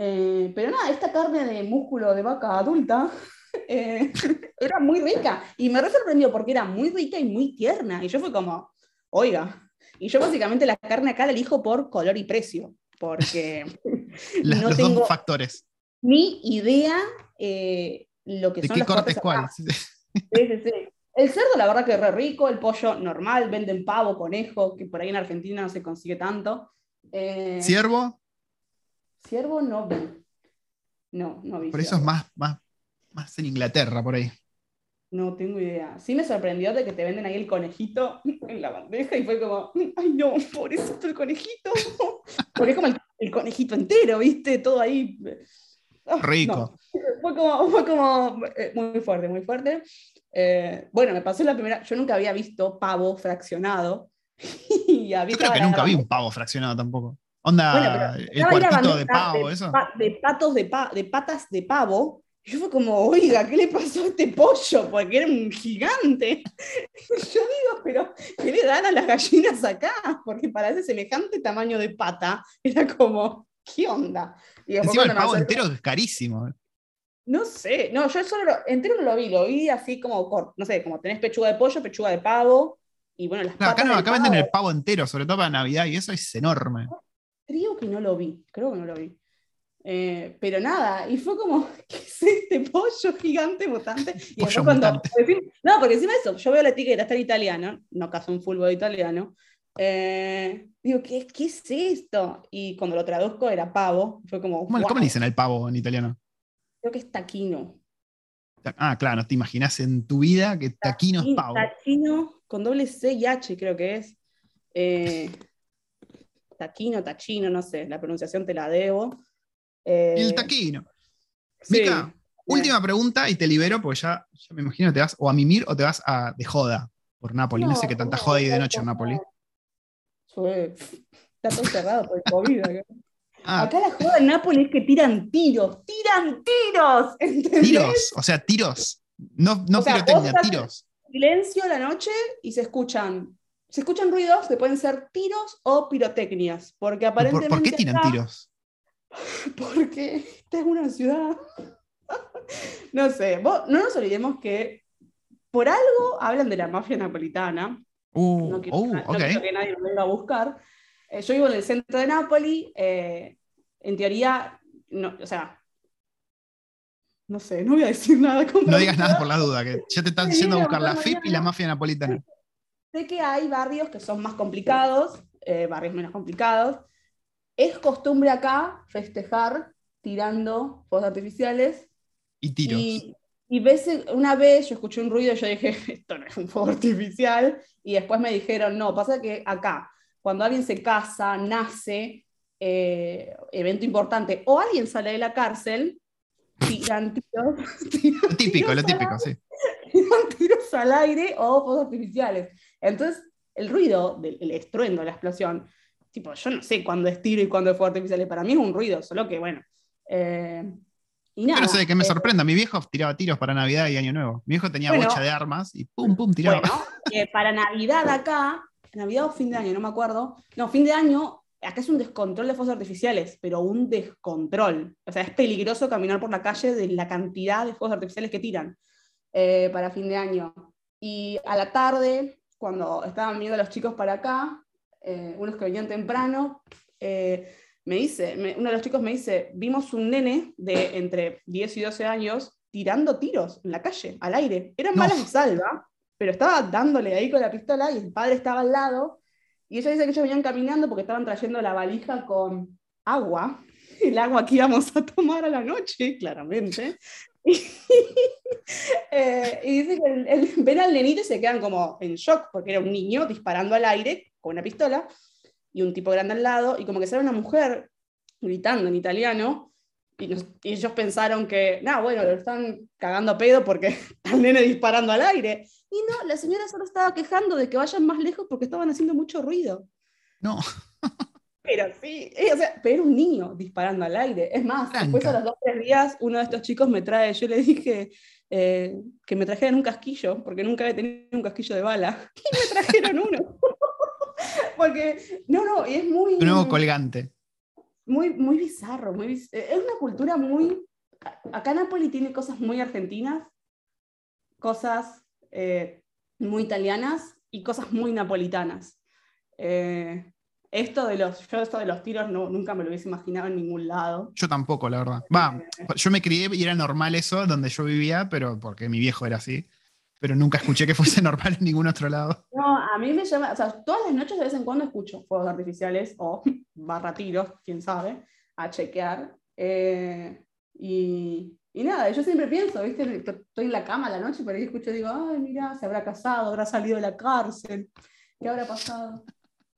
Eh, pero nada, esta carne de músculo de vaca adulta eh, era muy rica y me re sorprendió porque era muy rica y muy tierna. Y yo fue como, oiga, y yo básicamente la carne acá la elijo por color y precio, porque no los tengo dos factores. ni idea eh, lo que ¿De son qué los corte cortes es cuál? acá. Sí, sí, sí. El cerdo, la verdad que es re rico, el pollo normal, venden pavo, conejo, que por ahí en Argentina no se consigue tanto. Eh, ¿Ciervo? Ciervo no vi. No, no vi. Por eso es más, más, más en Inglaterra, por ahí. No tengo idea. Sí me sorprendió de que te venden ahí el conejito en la bandeja y fue como, ay no, pobrecito el conejito. Porque es como el, el conejito entero, ¿viste? Todo ahí. Ah, Rico. no. Fue como, fue como eh, muy fuerte, muy fuerte. Eh, bueno, me pasó la primera, yo nunca había visto pavo fraccionado. Y había Yo creo que nunca vi un pavo fraccionado tampoco. Onda, Bueno, pero el cuerpito de pavo, eso. pa- de patos de, pa- de patas de pavo. Yo fue como, oiga, ¿qué le pasó a este pollo? Porque era un gigante. Yo digo, pero ¿qué le dan a las gallinas acá? Porque para ese semejante tamaño de pata era como, ¿qué onda? Y Encima el pavo entero es carísimo. No sé, no, yo solo lo- entero no lo vi, lo vi así como, no sé, como tenés pechuga de pollo, pechuga de pavo, y bueno, las No, acá no, acá venden el pavo entero, sobre todo para Navidad, y eso es enorme. Creo que no lo vi, creo que no lo vi. Eh, pero nada, y fue como, ¿qué es este pollo gigante mutante? Y Pollo cuando, mutante. no, porque encima de eso, yo veo la etiqueta, está en italiano, no caso un fútbol italiano, eh, digo, ¿qué, ¿qué es esto? Y cuando lo traduzco era pavo, fue como, ¿Cómo, "Wow, cómo le dicen al pavo en italiano? creo que es taquino. Ah, claro, no te imaginas en tu vida que taquino es pavo. Taquino con doble C y H creo que es. Eh, taquino, tachino, no sé, la pronunciación te la debo. Eh, El taquino. sí. Mica, última pregunta y te libero, porque ya, ya me imagino que te vas o a mimir o te vas a de joda por Napoli. No, sé qué tanta no, joda hay de no, noche en. Fue- Está todo cerrado por el COVID. acá. Ah, Acá la joda en Nápoles es que tiran tiros, tiran tiros. ¿entendés? tiros, o sea, tiros. No, no O sea, pirotecnia, tiros. Silencio a la noche y se escuchan. Se escuchan ruidos que pueden ser tiros o pirotecnias. Porque ¿Por, aparentemente. por qué tiran acá- tiros? Porque esta es una ciudad. no sé, vos- no nos olvidemos que por algo hablan de la mafia napolitana. Uh, No quiero, uh, no quiero que nadie lo venga a buscar. Eh, yo vivo en el centro de Nápoli. eh, en teoría, no, o sea, no sé, no voy a decir nada. No digas nada por la duda, que ya te están a no, buscar la FIP y la mafia napolitana. Sé que hay barrios que son más complicados, eh, barrios menos complicados. Es costumbre acá festejar tirando fuegos artificiales Y tiros. Y, y una vez yo escuché un ruido y yo dije, esto no es un fuego artificial. Y después me dijeron, no, pasa que acá, cuando alguien se casa, nace, eh, evento importante, o alguien sale de la cárcel, tiran tiros, tiran Lo típico, tiros lo típico, aire, sí. tiran tiros al aire o fuegos artificiales. Entonces, el ruido, del, el estruendo, la explosión, tipo, yo no sé cuándo es tiro y cuándo es fuego artificial, para mí es un ruido, solo que bueno. eh, y nada, Yo no sé de qué me eh, sorprenda. Mi viejo tiraba tiros para Navidad y Año Nuevo. Mi viejo tenía Bueno. bocha de armas y pum, pum, tiraba. Bueno, eh, para Navidad acá Navidad o fin de año, no me acuerdo. No, fin de año, acá es un descontrol de fuegos artificiales, pero un descontrol. O sea, es peligroso caminar por la calle de la cantidad de fuegos artificiales que tiran eh, para fin de año. Y a la tarde, cuando estaban viendo los chicos para acá, eh, unos que venían temprano, eh, me dice, uno de los chicos me dice, vimos un nene de entre 10 y 12 años tirando tiros en la calle, al aire. Eran balas de salva, pero estaba dándole ahí con la pistola y el padre estaba al lado. Y ella dice que ellos venían caminando porque estaban trayendo la valija con agua, el agua que íbamos a tomar a la noche, claramente. Eh, y dice que el, ven al nenito y se quedan como en shock porque era un niño disparando al aire con una pistola y un tipo grande al lado, y como que sale una mujer gritando en italiano, y, ellos pensaron que, nada, bueno, lo están cagando a pedo porque al nene disparando al aire. Y no, la señora solo estaba quejando de que vayan más lejos porque estaban haciendo mucho ruido. No. Pero sí, eh, o sea, pero un niño disparando al aire. Es más, después a los dos o tres días, uno de estos chicos me trae, yo le dije eh, que me trajeran un casquillo, porque nunca había tenido un casquillo de bala. Y me trajeron uno. Porque, no, no, es muy... Un nuevo colgante. Muy, muy bizarro, muy es una cultura muy... Acá Napoli tiene cosas muy argentinas, cosas eh, muy italianas y cosas muy napolitanas. Eh, esto de los, yo esto de los tiros no, nunca me lo hubiese imaginado en ningún lado. Yo tampoco, la verdad. Va, eh, yo me crié y era normal eso donde yo vivía, pero porque mi viejo era así pero nunca escuché que fuese normal en ningún otro lado. No, a mí me llama, o sea, todas las noches de vez en cuando escucho fuegos artificiales o barra tiros, quién sabe, a chequear. Eh, y, y, nada, yo siempre pienso, ¿viste? Estoy en la cama la noche, pero ahí escucho y digo, ay, mira, se habrá casado, habrá salido de la cárcel, ¿qué habrá pasado?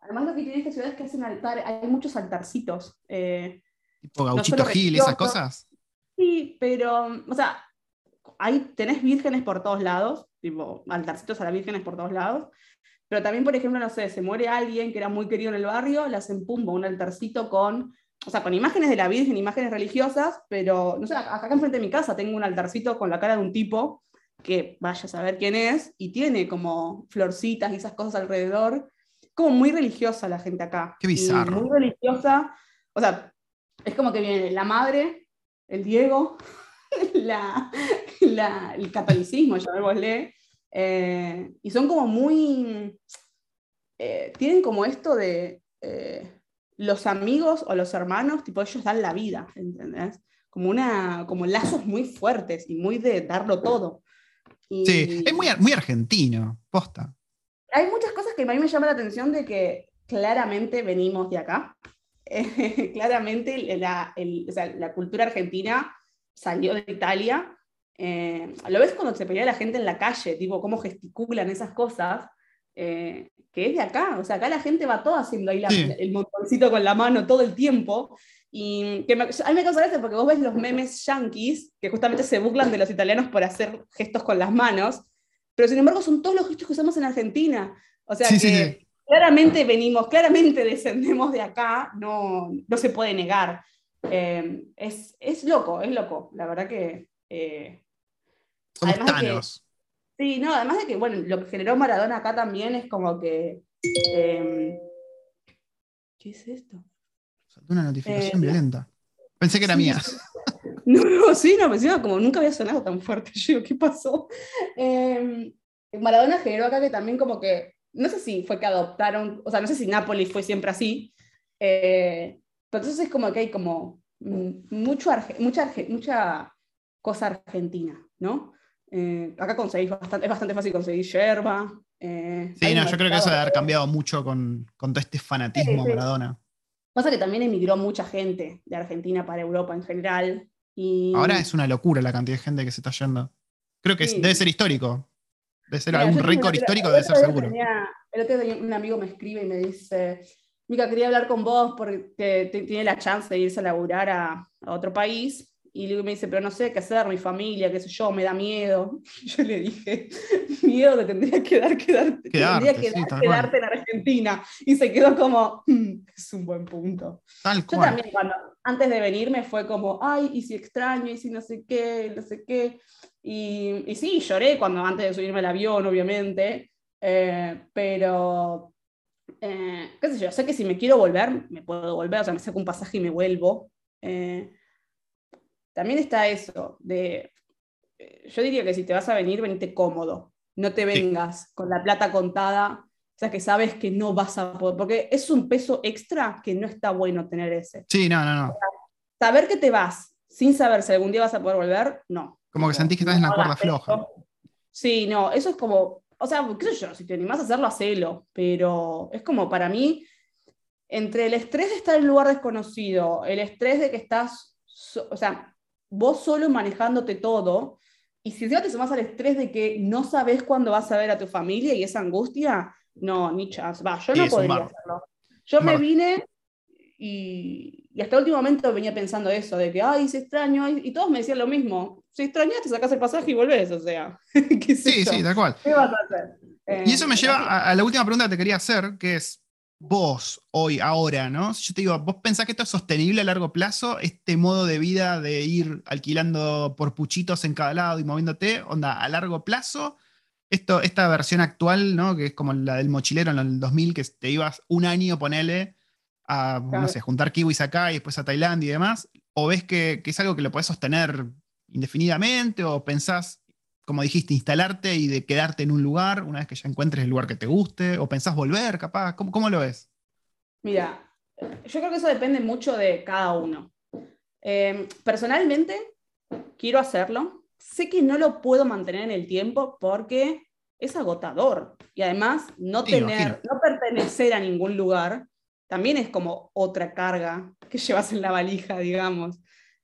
Además, lo que tiene esta ciudad es que hacen altar, hay muchos altarcitos. Eh, tipo Gauchito Gil, esas cosas. Sí, pero, o sea, hay, tenés vírgenes por todos lados, tipo altarcitos a las vírgenes por todos lados, pero también, por ejemplo, no sé, se muere alguien que era muy querido en el barrio, le hacen pumbo un altarcito con, o sea, con imágenes de la Virgen, imágenes religiosas, pero, no sé, acá enfrente de mi casa tengo un altarcito con la cara de un tipo que vaya a saber quién es, y tiene como florcitas y esas cosas alrededor, como muy religiosa la gente acá. Qué bizarro. muy religiosa, o sea, es como que viene la madre, el Diego, la, el catolicismo, llamémosle, eh, y son como muy, eh, tienen como esto de eh, los amigos o los hermanos, tipo ellos dan la vida, ¿entendés? Como, una, como lazos muy fuertes y muy de darlo todo. sí, es muy, muy argentino, posta. Hay muchas cosas que a mí me llaman la atención de que claramente venimos de acá. claramente la, la cultura argentina salió de Italia eh, lo ves cuando se pelea la gente en la calle, tipo, cómo gesticulan esas cosas, eh, que es de acá. O sea, acá la gente va todo haciendo ahí el montoncito con la mano todo el tiempo. Y que a mí me causa gracia porque vos ves los memes yankees, que justamente se burlan de los italianos por hacer gestos con las manos, pero sin embargo son todos los gestos que usamos en Argentina. O sea que claramente venimos, claramente descendemos de acá, no, no se puede negar. Eh, es, es, loco, es loco. La verdad que somos sí, no, además de que, bueno, lo que generó Maradona acá también es como que. Em, ¿Qué es esto? Saltó una notificación eh, violenta. Pensé que era mía. No, no, sí, no, pensaba como nunca había sonado tan fuerte. Yo digo, ¿qué pasó? Em, Maradona generó acá que también como que, no sé si fue que adoptaron, o sea, no sé si Nápoles fue siempre así, eh, pero entonces es como que hay como mucho mucha, mucha cosa argentina, ¿no? Eh, acá conseguís bastante, es bastante fácil conseguir yerba. Eh, sí, no, yo creo que eso debe haber cambiado mucho con, con todo este fanatismo Maradona. Pasa que también emigró mucha gente de Argentina para Europa en general. Y... Ahora es una locura la cantidad de gente que se está yendo. Creo que debe ser histórico. Debe ser algún récord histórico, debe ser seguro. el otro día un amigo me escribe y me dice, Mica, quería hablar con vos porque tiene la chance de irse a laburar a, a otro país y luego me dice, pero no sé qué hacer, mi familia, qué sé yo, me da miedo. yo le dije, miedo te tendría que dar quedarte, tendría que dar, quedarte en Argentina. Y se quedó como, mm, es un buen punto. Tal yo también, cuando, antes de venirme, fue como, ay, y si extraño, y si no sé qué, no sé qué. Y, y sí, lloré cuando antes de subirme al avión, obviamente, eh, pero eh, qué sé yo, sé que si me quiero volver, me puedo volver, o sea, me saco un pasaje y me vuelvo. Eh, también está eso de, eh, yo diría que si te vas a venir, venite cómodo, no te vengas con la plata contada, o sea, que sabes que no vas a poder, porque es un peso extra que no está bueno tener ese. Sí, no, no, no. saber que te vas sin saber si algún día vas a poder volver, no. Como que sentís que estás en la cuerda floja. Sí, no, eso es como, o sea, qué sé yo, si te animás a hacerlo, hacelo, pero es como para mí, entre el estrés de estar en un lugar desconocido, el estrés de que estás, o sea, vos solo manejándote todo, y si encima te sumás al estrés de que no sabes cuándo vas a ver a tu familia y esa angustia, no, ni chance, va, yo no podría hacerlo. Yo me vine y, hasta el último momento venía pensando eso, de que, ay, se extraño, y todos me decían lo mismo, si extrañas te sacas el pasaje y volvés, o sea. sí, sí, tal cual. ¿Qué vas a hacer? y eso me eh, lleva a, la última pregunta que te quería hacer, que es, vos, hoy, ahora, ¿no? Si yo te digo, ¿vos pensás que esto es sostenible a largo plazo? Este modo de vida de ir alquilando por puchitos en cada lado y moviéndote, onda, a largo plazo, esto, esta versión actual, ¿no? Que es como la del mochilero en el 2000, que te ibas un año, ponele, a, no sé, juntar kiwis acá y después a Tailandia y demás, o ves que, que es algo que lo puedes sostener indefinidamente, o pensás, como dijiste, instalarte y de quedarte en un lugar una vez que ya encuentres el lugar que te guste, o pensás volver, capaz, ¿cómo, cómo lo ves? Mira, yo creo que eso depende mucho de cada uno. Em, personalmente, quiero hacerlo. Sé que no lo puedo mantener en el tiempo porque es agotador. Y además, no, tener, no pertenecer a ningún lugar también es como otra carga que llevas en la valija, digamos.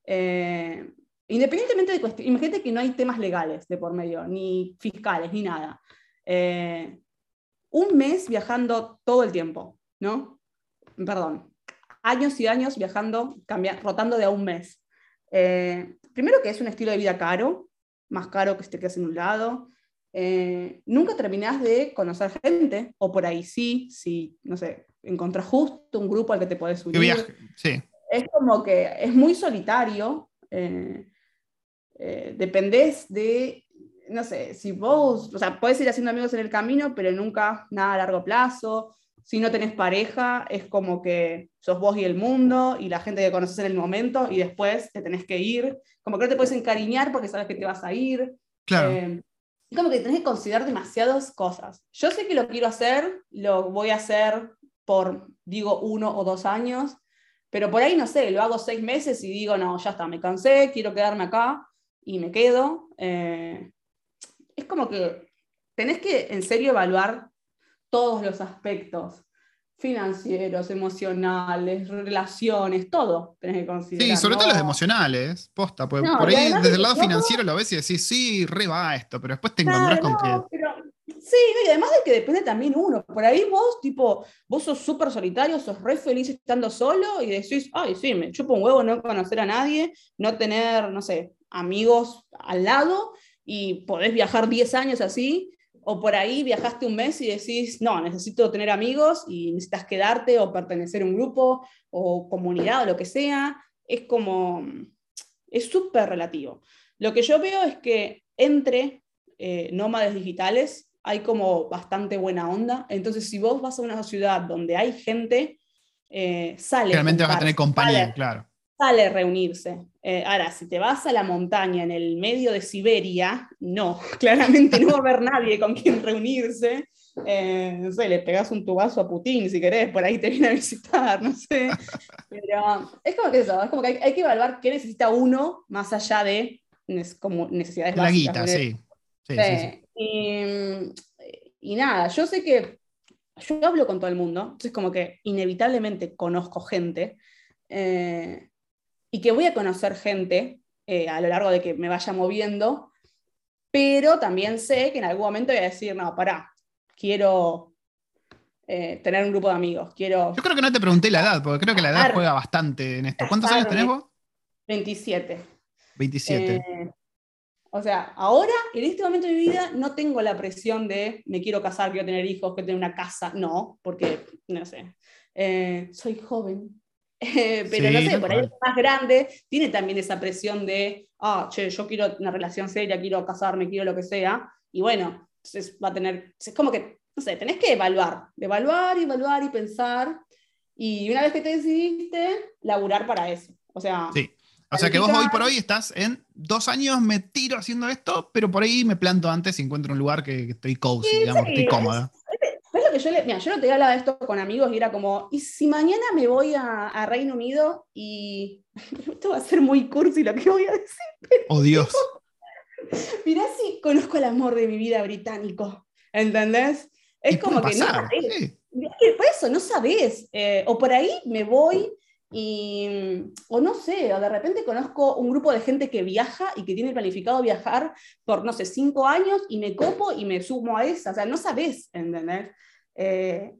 Eh, independientemente de cuestiones, imagínate que no hay temas legales de por medio, ni fiscales, ni nada. Eh, un mes viajando todo el tiempo, ¿no? Perdón, años y años viajando, rotando de a un mes. Eh, primero que es un estilo de vida caro, más caro que si te quedas en un lado. nunca terminás de conocer gente, o por ahí sí, si, no sé, encontrás justo un grupo al que te puedes unir. Viaje? Sí. Es como que es muy solitario. Eh, eh, dependés de, no sé, si vos, o sea, puedes ir haciendo amigos en el camino, pero nunca nada a largo plazo. Si no tenés pareja, es como que sos vos y el mundo y la gente que conoces en el momento y después te tenés que ir. Como que no te puedes encariñar porque sabes que te vas a ir. Claro. Eh, como que tenés que considerar demasiadas cosas. Yo sé que lo quiero hacer, lo voy a hacer por, digo, uno o dos años, pero por ahí, no sé, lo hago seis meses y digo, no, ya está, me cansé, quiero quedarme acá y me quedo. Eh, es como que tenés que en serio evaluar todos los aspectos financieros, emocionales, relaciones, todo tenés que considerar. Sí, sobre todo los emocionales, posta, pues por ahí desde el lado financiero lo ves y decís, sí, re va esto, pero después te encontrás con que... Sí, y además de que depende también uno. Por ahí vos, tipo, vos sos súper solitario, sos re feliz estando solo y decís, ay, sí, me chupo un huevo no conocer a nadie, no tener, no sé, amigos al lado y podés viajar 10 años así. O por ahí viajaste un mes y decís, no, necesito tener amigos y necesitas quedarte o pertenecer a un grupo o comunidad o lo que sea. Es como, es súper relativo. Lo que yo veo es que entre eh, nómades digitales hay como bastante buena onda. Entonces, si vos vas a una ciudad donde hay gente, eh, sale. Realmente vas a tener compañía, claro. Sale reunirse. Eh, ahora, si te vas a la montaña en el medio de Siberia, no, claramente no va a haber nadie con quien reunirse. Eh, no sé, le pegas un tubazo a Putin si querés, por ahí te viene a visitar, no sé. Pero es como que eso, es como que hay, que evaluar qué necesita uno más allá de como necesidades la guita, sí. Sí, sí, y, nada, yo sé que yo hablo con todo el mundo, entonces como que inevitablemente conozco gente eh, y que voy a conocer gente eh, a lo largo de que me vaya moviendo, pero también sé que en algún momento voy a decir, no, pará, quiero eh, tener un grupo de amigos, quiero... Yo creo que no te pregunté la edad, porque creo que la edad juega bastante en esto. ¿Cuántos años tenés vos? 27. 27. O sea, ahora, en este momento de mi vida, no tengo la presión de me quiero casar, quiero tener hijos, quiero tener una casa. No, porque, no sé, eh, soy joven. pero no sé, por ahí más grande tiene también esa presión de, ah, che, yo quiero una relación seria, quiero casarme, quiero lo que sea. Y bueno, entonces va a tener, es como que no sé, tenés que evaluar, evaluar, evaluar y pensar. Y una vez que te decidiste, laburar para eso. O sea, sí. O sea que vos hoy por hoy estás en dos años, me tiro haciendo esto, pero por ahí me planto antes y encuentro un lugar que, estoy cozy, digamos, estoy cómoda. Es, lo que yo le. Mira, yo no te hablaba de esto con amigos y era como, ¿y si mañana me voy a, Reino Unido y. esto va a ser muy cursi lo que voy a decir. oh Dios. Mirá si conozco el amor de mi vida británico. ¿Entendés? Es como que no sabés. Por eso, no sabés. Eh, o por ahí me voy y, o no sé, o de repente conozco un grupo de gente que viaja y que tiene planificado viajar por, no sé, cinco años y me copo y me sumo a esa. O sea, no sabés, ¿entendés? Eh,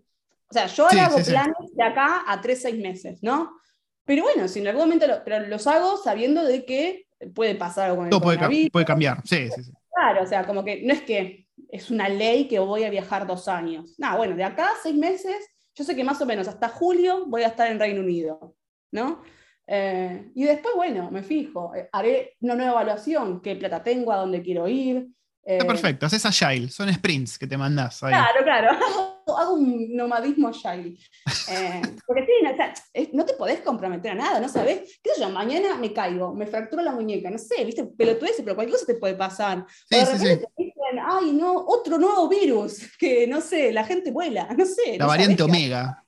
o sea, yo ahora hago planes de acá a tres, seis meses, ¿no? Pero bueno, si en algún momento pero los hago sabiendo de que puede pasar algo con el Todo puede, puede cambiar, sí, sí, sí. Claro, o sea, como que no es que es una ley que voy a viajar dos años. No, bueno, de acá a seis meses, yo sé que más o menos hasta julio voy a estar en Reino Unido, ¿no? Eh, y después, bueno, me fijo, eh, haré una nueva evaluación, qué plata tengo, a dónde quiero ir, Está eh, perfecto, haces agile, son sprints que te mandás. Ahí. Claro, claro, hago, un nomadismo agile. Eh, porque sí, no te podés comprometer a nada, no sabes, qué sé yo, mañana me caigo, me fracturo la muñeca, no sé, viste, ese, pero cualquier cosa te puede pasar. o de repente te dicen, ay, no, otro nuevo virus, que no sé, la gente vuela, no sé. La variante Omega.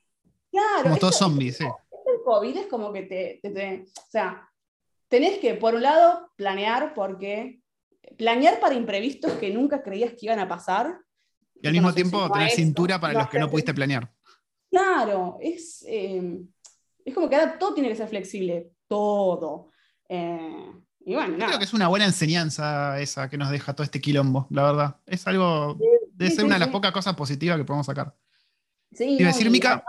Claro. Como todos zombies, sí. El COVID es como que te, te, o sea, tenés que, por un lado, planear porque planear para imprevistos que nunca creías que iban a pasar. Y al mismo tiempo tener cintura para los que no pudiste planear. Claro, es, eh, es como que ahora todo tiene que ser flexible, todo. Eh, y bueno, Creo que es una buena enseñanza esa que nos deja todo este quilombo, la verdad. Es algo, debe ser una de las pocas cosas positivas que podemos sacar. Sí, ¿Iba a decir, Mica?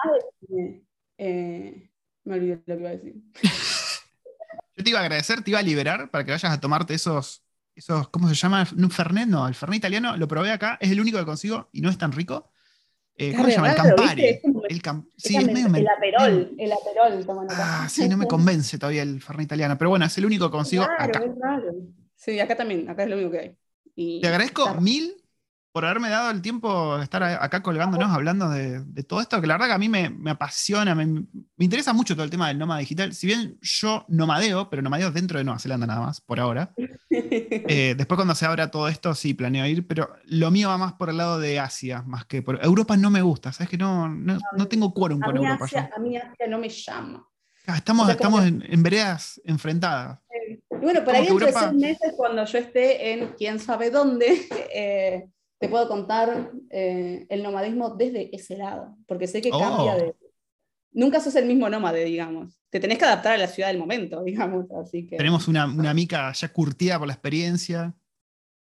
Eh, me olvidé lo que iba a decir. Yo te iba a agradecer, te iba a liberar para que vayas a tomarte esos ¿cómo se llama? ¿Un Fernet? No, el Fernet italiano lo probé acá, es el único que consigo y no es tan rico. Eh, ¿Cómo se llama? el Campari. El, sí, es medio el aperol, el aperol. Ah, sí, no me convence todavía el Fernet italiano, pero bueno, es el único que consigo acá. Sí, acá también, acá es lo único que hay. Te agradezco mil por haberme dado el tiempo de estar acá colgándonos, hablando de, todo esto, que la verdad que a mí me, apasiona, me, interesa mucho todo el tema del nómada digital. Si bien yo nomadeo, pero nomadeo dentro de Nueva Zelanda nada más, por ahora. Eh, después cuando se abra todo esto, sí, planeo ir, pero lo mío va más por el lado de Asia, más que por Europa no me gusta, ¿sabes? Que no, no, tengo quórum con Europa. a mí Asia no me llama. Ah, estamos, estamos en, veredas enfrentadas. bueno, por ahí dentro de seis meses, cuando yo esté en quién sabe dónde, eh, te puedo contar eh, el nomadismo desde ese lado, porque sé que cambia oh. de... Nunca sos el mismo nómade, digamos. Te tenés que adaptar a la ciudad del momento, digamos. Así que... Tenemos una, una mica ya curtida por la experiencia.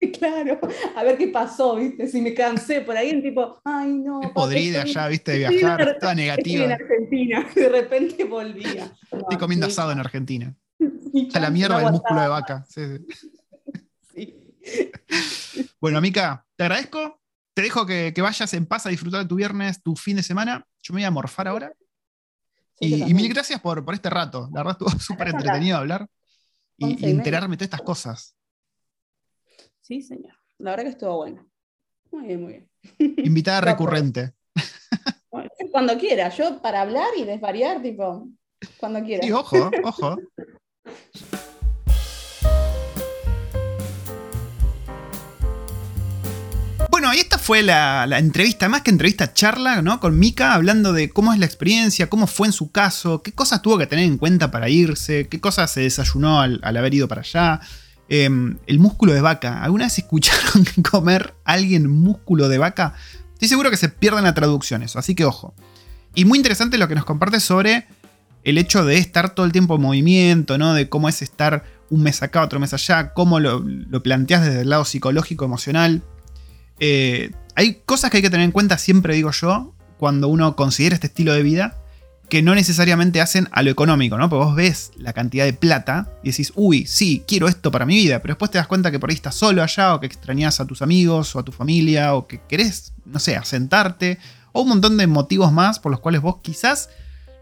Claro, a ver qué pasó, ¿viste? Si me cansé por ahí, en tipo, ay, no. Podrida allá, ¿viste? De viajar, toda negativa. en Argentina, de repente volvía. Estoy comiendo asado en Argentina. A la mierda del músculo de vaca. Sí, sí. Bueno, Mica, te agradezco. Te dejo que, vayas en paz a disfrutar de tu viernes, tu fin de semana. Yo me voy a morfar ahora. y, mil gracias por, por, este rato. La verdad estuvo súper entretenido hablar y, enterarme de estas cosas. Sí, señor. La verdad que estuvo bueno. Muy bien, muy bien. Invitada recurrente. cuando quiera. Yo para hablar y desvariar, tipo, cuando quiera. Sí, ojo, ojo. Bueno, y esta fue la, entrevista, más que entrevista, charla, ¿no? Con Mika, hablando de cómo es la experiencia, cómo fue en su caso, qué cosas tuvo que tener en cuenta para irse, qué cosas se desayunó al, haber ido para allá. Em, el músculo de vaca. ¿Alguna vez escucharon comer alguien músculo de vaca? Estoy seguro que se pierden la traducción eso, así que ojo. Y muy interesante lo que nos comparte sobre el hecho de estar todo el tiempo en movimiento, ¿no? De cómo es estar un mes acá, otro mes allá, cómo lo, lo planteas desde el lado psicológico, emocional. Eh, hay cosas que hay que tener en cuenta, siempre digo yo, cuando uno considera este estilo de vida, que no necesariamente hacen a lo económico, ¿no? Porque vos ves la cantidad de plata y decís, uy, sí, quiero esto para mi vida, pero después te das cuenta que por ahí estás solo allá, o que extrañas a tus amigos o a tu familia, o que querés, no sé, asentarte, o un montón de motivos más por los cuales vos quizás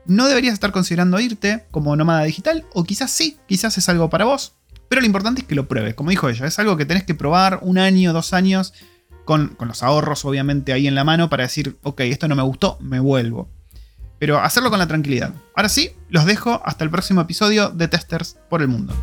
no deberías estar considerando irte como nómada digital, o quizás sí, quizás es algo para vos, pero lo importante es que lo pruebes, como dijo ella, es algo que tenés que probar un año, dos años, con, con los ahorros obviamente ahí en la mano para decir, ok, esto no me gustó, me vuelvo. Pero hacerlo con la tranquilidad. Ahora sí, los dejo hasta el próximo episodio de Testers por el Mundo.